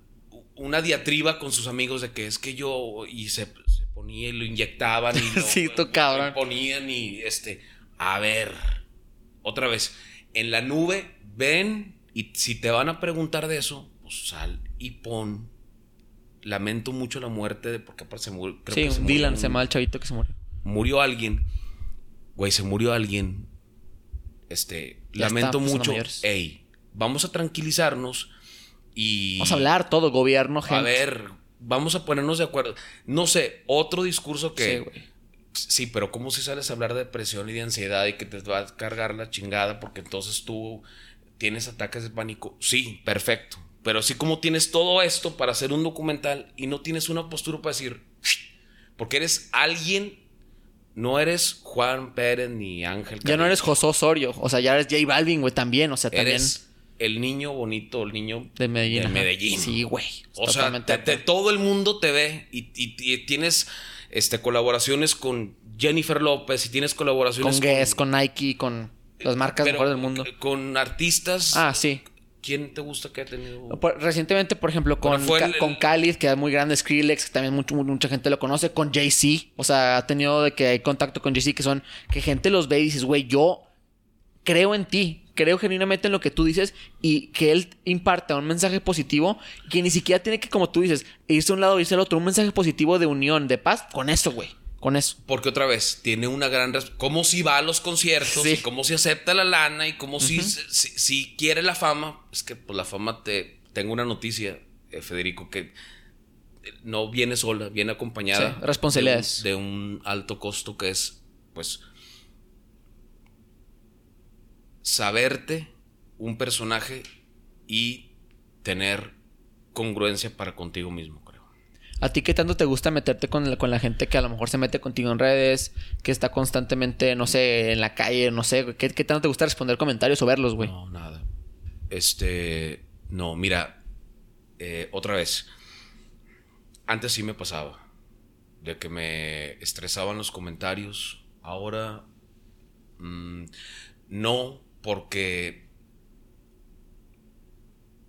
una diatriba con sus amigos de que es que yo, y se, se ponía y lo inyectaban y lo, Sí, tú, cabrón. lo ponían y, este, a ver, otra vez, en la nube, ven, y si te van a preguntar de eso, pues sal y pon. Lamento mucho la muerte de, porque aparte se murió. creo Sí, que se murió Dylan un- se llama el chavito que se murió. murió alguien. Güey, se murió alguien. Este, Ya lamento está, pues, mucho. mayores. Ey, vamos a tranquilizarnos y. Vamos a hablar todo, gobierno, gente. A ver, vamos a ponernos de acuerdo. No sé, otro discurso que. Sí, güey. Sí, pero ¿cómo si sales a hablar de depresión y de ansiedad y que te va a cargar la chingada porque entonces tú tienes ataques de pánico? Sí, perfecto. Pero así como tienes todo esto para hacer un documental y no tienes una postura para decir, porque eres alguien, no eres Juan Pérez ni Ángel. Ya no eres José Osorio. O sea, ya eres J Balvin, güey, también. O sea, también Eres el niño bonito, el niño de Medellín. de. Medellín. Sí, güey. O sea, te- todo el mundo te ve y, y- y tienes este, colaboraciones con Jennifer López y tienes colaboraciones con Guess, con Nike, con las marcas mejores del mundo. Con artistas. Ah, sí. ¿Quién te gusta que ha tenido? Por- recientemente, por ejemplo, con, Bueno, el- con Khalid, que es muy grande, Skrillex, que también mucho- mucha gente lo conoce, con Jay-Z. O sea, ha tenido de que hay contacto con Jay-Z, que son, que gente los ve y dices, güey, yo creo en ti, creo genuinamente en lo que tú dices y que él imparta un mensaje positivo que ni siquiera tiene que, como tú dices, irse a un lado y irse al otro, un mensaje positivo de unión, de paz, con eso, güey, con eso. Porque otra vez, tiene una gran... ¿Cómo si va a los conciertos? Sí. Y cómo si acepta la lana y cómo si, si, si quiere la fama. Es que pues la fama te... Tengo una noticia, eh, Federico, que no viene sola, viene acompañada. Sí, responsabilidades. De un, de un alto costo que es, pues... Saberte un personaje y tener congruencia para contigo mismo. ¿A ti qué tanto te gusta meterte con la, con la gente que a lo mejor se mete contigo en redes, que está constantemente, no sé, en la calle, no sé? ¿qué, qué tanto te gusta responder comentarios o verlos, güey? No, nada. Este, no, mira, eh, otra vez. Antes sí me pasaba. De que me estresaban los comentarios. Ahora mm, no, porque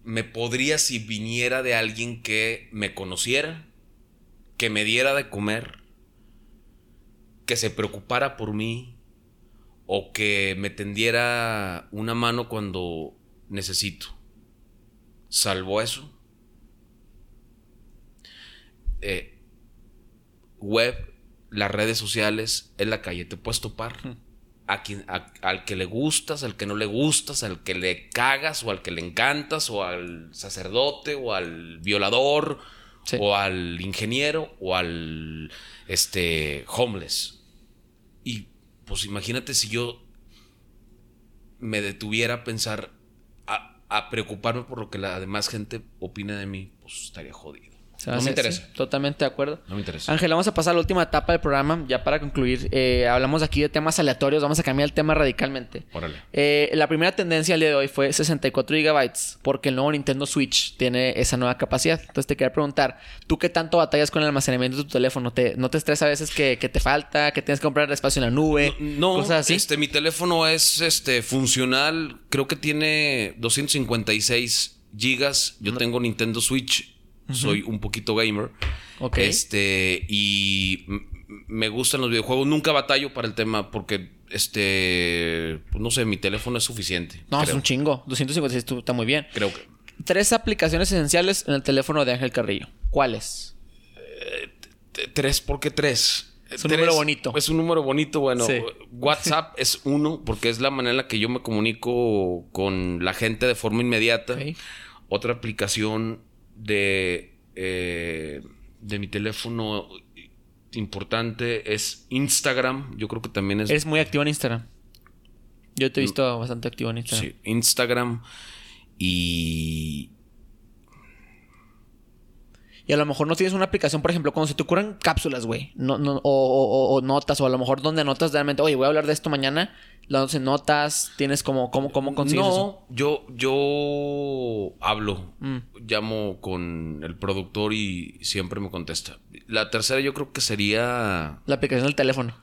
me podría si viniera de alguien que me conociera, que me diera de comer, que se preocupara por mí o que me tendiera una mano cuando necesito. Salvo eso. Eh, web, las redes sociales, en la calle, te puedes topar. A quien, al que le gustas, al que no le gustas, al que le cagas o al que le encantas, o al sacerdote, o al violador, o al ingeniero, o al este homeless. Y pues imagínate si yo me detuviera a pensar, a, a preocuparme por lo que la demás gente opina de mí, pues estaría jodido no me interesa. totalmente de acuerdo. No me interesa. Ángel, vamos a pasar a la última etapa del programa, ya para concluir. Eh, hablamos aquí de temas aleatorios, vamos a cambiar el tema radicalmente. Órale. Eh, la primera tendencia al día de hoy fue 64 GB, porque el nuevo Nintendo Switch tiene esa nueva capacidad. Entonces te quería preguntar, ¿tú qué tanto batallas con el almacenamiento de tu teléfono? ¿Te, ¿No te estresa a veces que, te falta, que tienes que comprar espacio en la nube? No, cosas así? este, mi teléfono es este, funcional, creo que tiene 256 gigas. Yo tengo Nintendo Switch soy un poquito gamer. Ok. Este, y me gustan los videojuegos. Nunca batallo para el tema porque, este, pues, no sé, mi teléfono es suficiente. No, es un chingo. 256 está muy bien. Creo que. Tres aplicaciones esenciales en el teléfono de Ángel Carrillo. ¿Cuáles? Eh, tres, ¿por qué tres? Es un número bonito. Es un número bonito, bueno. WhatsApp es uno, porque es la manera en la que yo me comunico con la gente de forma inmediata. Otra aplicación de, eh, de mi teléfono importante es Instagram. Yo creo que también es. Eres muy activo en Instagram. Yo te he visto bastante activo en Instagram. Sí, Instagram y. Y a lo mejor no tienes una aplicación, por ejemplo, cuando se te ocurren cápsulas, güey. No, no, o, o, notas, o a lo mejor donde notas realmente, oye, voy a hablar de esto mañana las notas? ¿Tienes como, cómo, cómo consigues no, yo, yo hablo. Mm. Llamo con el productor y siempre me contesta. La tercera yo creo que sería... La aplicación del teléfono.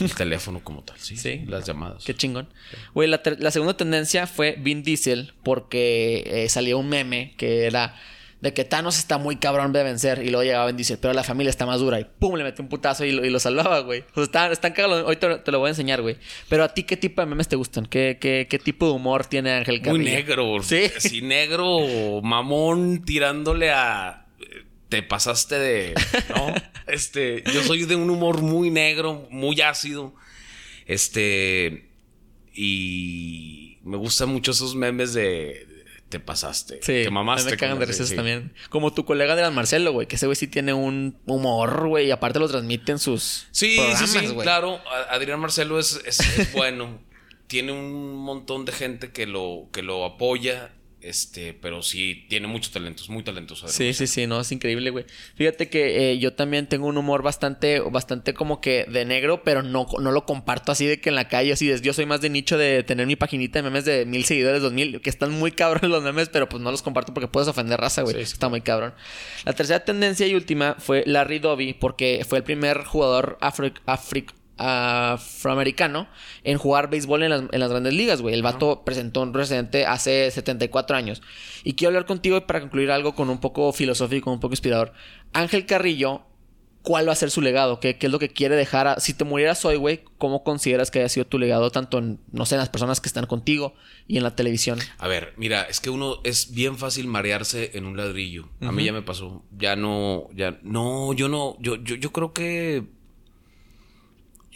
El teléfono como tal, sí. Sí. Las llamadas. Qué chingón. Güey, la, la, segunda tendencia fue Vin Diesel porque eh, salió un meme que era de que Thanos está muy cabrón de vencer. Y luego llegaba y dice, pero la familia está más dura. Y pum, le metió un putazo y lo, y lo salvaba, güey. O sea, están, cagados. Hoy te, lo voy a enseñar, güey. Pero a ti, ¿qué tipo de memes te gustan? ¿Qué, qué, qué tipo de humor tiene Ángel Carrillo? Muy negro. Sí. Sí, negro, mamón, tirándole a. Te pasaste de. ¿No? este. Yo soy de un humor muy negro, muy ácido. Este. Y me gustan mucho esos memes de, te pasaste. Sí, te mamaste. Me cagan de risas también. Como tu colega de Marcelo, güey, que ese güey sí tiene un humor, güey, y aparte lo transmite en sus. Sí, sí, sí, claro. Adrián Marcelo es, es bueno. tiene un montón de gente que lo, que lo apoya este, pero sí, tiene mucho talento, es muy talentoso. Sí, sí, sí, no, es increíble, güey. Fíjate que eh, yo también tengo un humor bastante, bastante como que de negro, pero no, no lo comparto así de que en la calle, así de, yo soy más de nicho de tener mi paginita de memes de mil seguidores, dos mil, que están muy cabrones los memes, pero pues no los comparto porque puedes ofender raza, güey. Está muy cabrón. La tercera tendencia y última fue Larry Doby, porque fue el primer jugador afro, afroamericano en jugar béisbol en las, en las grandes ligas, güey. El vato presentó un precedente hace 74 años. Y quiero hablar contigo para concluir algo con un poco filosófico, un poco inspirador. Ángel Carrillo, ¿cuál va a ser su legado? ¿Qué, es lo que quiere dejar? Si te murieras hoy, güey, ¿cómo consideras que haya sido tu legado tanto en, no sé, en las personas que están contigo y en la televisión? A ver, mira, es que uno es bien fácil marearse en un ladrillo. A mí ya me pasó. Ya no, ya, no, yo no, yo, yo, yo creo que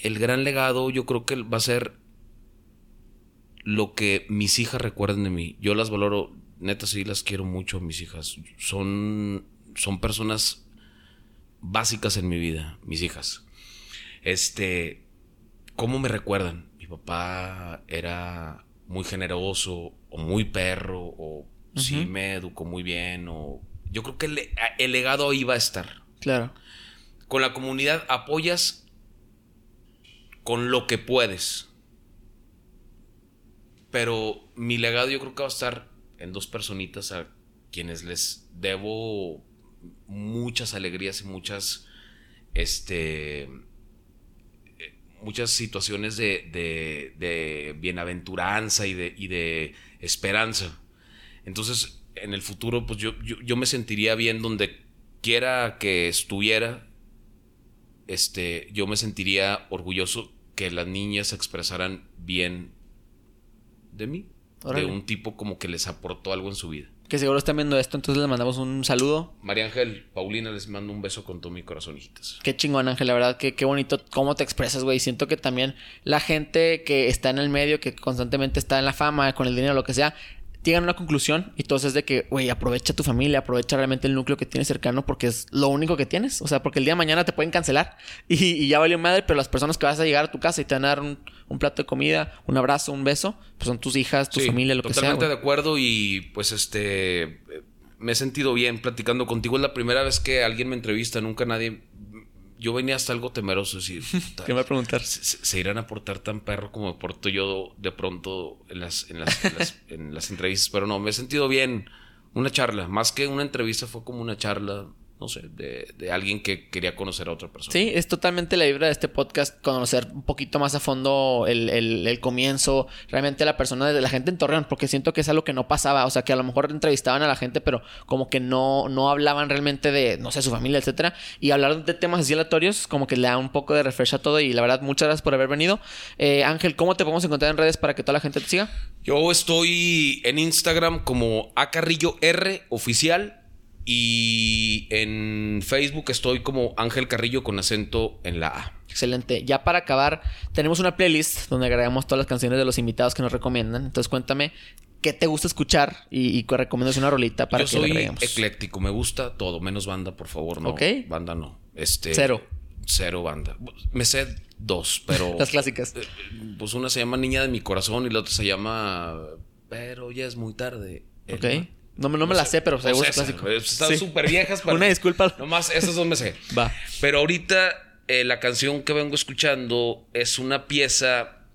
el gran legado yo creo que va a ser lo que mis hijas recuerden de mí. Yo las valoro, neta sí las quiero mucho, mis hijas. Son, son personas básicas en mi vida, mis hijas. Este, ¿cómo me recuerdan? Mi papá era muy generoso o muy perro o sí me educó muy bien o yo creo que el, el legado ahí va a estar. Claro. Con la comunidad apoyas con lo que puedes. Pero mi legado yo creo que va a estar en dos personitas a quienes les debo muchas alegrías y muchas, este, muchas situaciones de, de, bienaventuranza y de, y de esperanza. Entonces, en el futuro, pues yo, yo, me sentiría bien donde quiera que estuviera, este, yo me sentiría orgulloso que las niñas expresaran bien de mí, de un tipo como que les aportó algo en su vida que seguro están viendo esto, entonces les mandamos un saludo. María Ángel, Paulina, les mando un beso con todo mi corazón, hijitas. Qué chingón, Ángel, la verdad, que qué bonito cómo te expresas, güey. Siento que también la gente que está en el medio, que constantemente está en la fama, con el dinero, lo que sea, llegan a una conclusión y entonces de que, güey, aprovecha tu familia, aprovecha realmente el núcleo que tienes cercano porque es lo único que tienes. O sea, porque el día de mañana te pueden cancelar y, ya valió madre, pero las personas que vas a llegar a tu casa y te van a dar un, plato de comida, un abrazo, un beso, pues son tus hijas, tu familia, lo que sea. Totalmente de acuerdo y pues este, me he sentido bien platicando contigo. Es la primera vez que alguien me entrevista, nunca nadie yo venía hasta algo temeroso. Decir, ¿Qué me va a preguntar? ¿se, irán a portar tan perro como me porto yo de pronto en las, en las, en las, en las entrevistas? Pero no, me he sentido bien. Una charla, más que una entrevista, fue como una charla no sé, de, alguien que quería conocer a otra persona. Sí, es totalmente la vibra de este podcast, conocer un poquito más a fondo el, comienzo, realmente la persona de la gente en Torreón, porque siento que es algo que no pasaba, o sea, que a lo mejor entrevistaban a la gente, pero como que no, no hablaban realmente de, no sé, su familia, etcétera, y hablar de temas así aleatorios, como que le da un poco de refresh a todo, y la verdad, muchas gracias por haber venido. Eh, Ángel, ¿cómo te podemos encontrar en redes para que toda la gente te siga? Yo estoy en Instagram como acarrillo R oficial y en Facebook estoy como Ángel Carrillo con acento en la A. Excelente. Ya para acabar, tenemos una playlist donde agregamos todas las canciones de los invitados que nos recomiendan. Entonces cuéntame qué te gusta escuchar y, y recomiendas una rolita para Yo que soy ecléctico, me gusta todo, menos banda, por favor, no. Ok. Banda no. Este, cero. Cero banda. Me sé dos, pero. las clásicas. Eh, pues una se llama Niña de mi corazón y la otra se llama Pero ya es muy tarde. Ok. No, no, me la sé, pero seguro es clásico. Están súper viejas. Una disculpa. Nomás esas dos me sé. Va. Pero ahorita eh, la canción que vengo escuchando es una pieza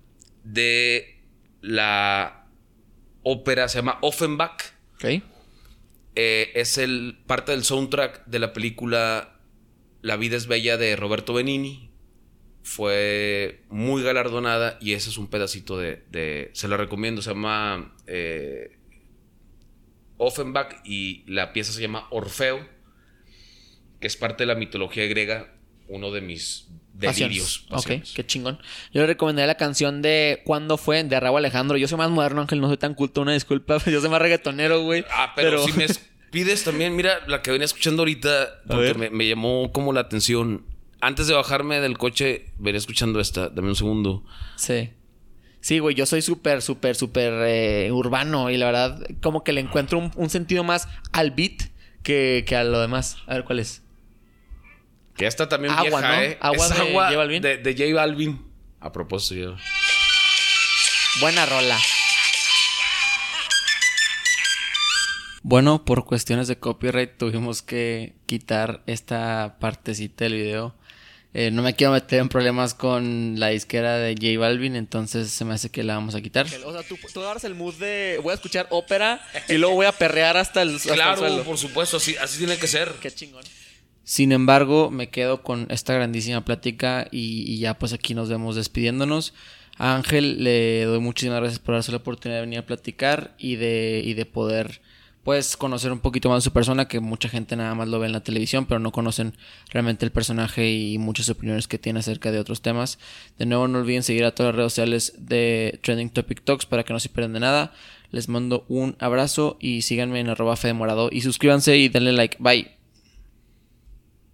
de la ópera, se llama Offenbach. Ok. Eh, es el, parte del soundtrack de la película La vida es bella de Roberto Benini. Fue muy galardonada y ese es un pedacito de... se la recomiendo, se llama... Eh, Offenbach y la pieza se llama Orfeo, que es parte de la mitología griega, uno de mis delirios. Ok, qué chingón. Yo le recomendaría la canción de ¿Cuándo fue? de Raúl Alejandro. Yo soy más moderno, Ángel, no soy tan culto, una disculpa. Yo soy más reggaetonero, güey. Ah, pero, si me pides también, mira, la que venía escuchando ahorita, porque me, me, llamó como la atención. Antes de bajarme del coche, venía escuchando esta. Dame un segundo. Sí. Sí, güey, yo soy súper, súper, súper eh, urbano y la verdad como que le encuentro un, sentido más al beat que, a lo demás. A ver, ¿cuál es? Que esta también agua, vieja, ¿no? ¿eh? Agua, de, J Balvin. De, J Balvin. A propósito, Buena rola. Bueno, por cuestiones de copyright tuvimos que quitar esta partecita del video eh, no me quiero meter en problemas con la disquera de J Balvin, entonces se me hace que la vamos a quitar. O sea, tú, tú agarras el mood de voy a escuchar ópera y luego voy a perrear hasta el, claro, por supuesto, así, así tiene que ser. Qué chingón. Sin embargo, me quedo con esta grandísima plática y, ya pues aquí nos vemos despidiéndonos. A Ángel le doy muchísimas gracias por darse la oportunidad de venir a platicar y de, y de poder puedes conocer un poquito más de su persona, que mucha gente nada más lo ve en la televisión, pero no conocen realmente el personaje y muchas opiniones que tiene acerca de otros temas. De nuevo, no olviden seguir a todas las redes sociales de Trending Topic Talks para que no se pierdan de nada. Les mando un abrazo y síganme en arroba Morado y suscríbanse y denle like. Bye.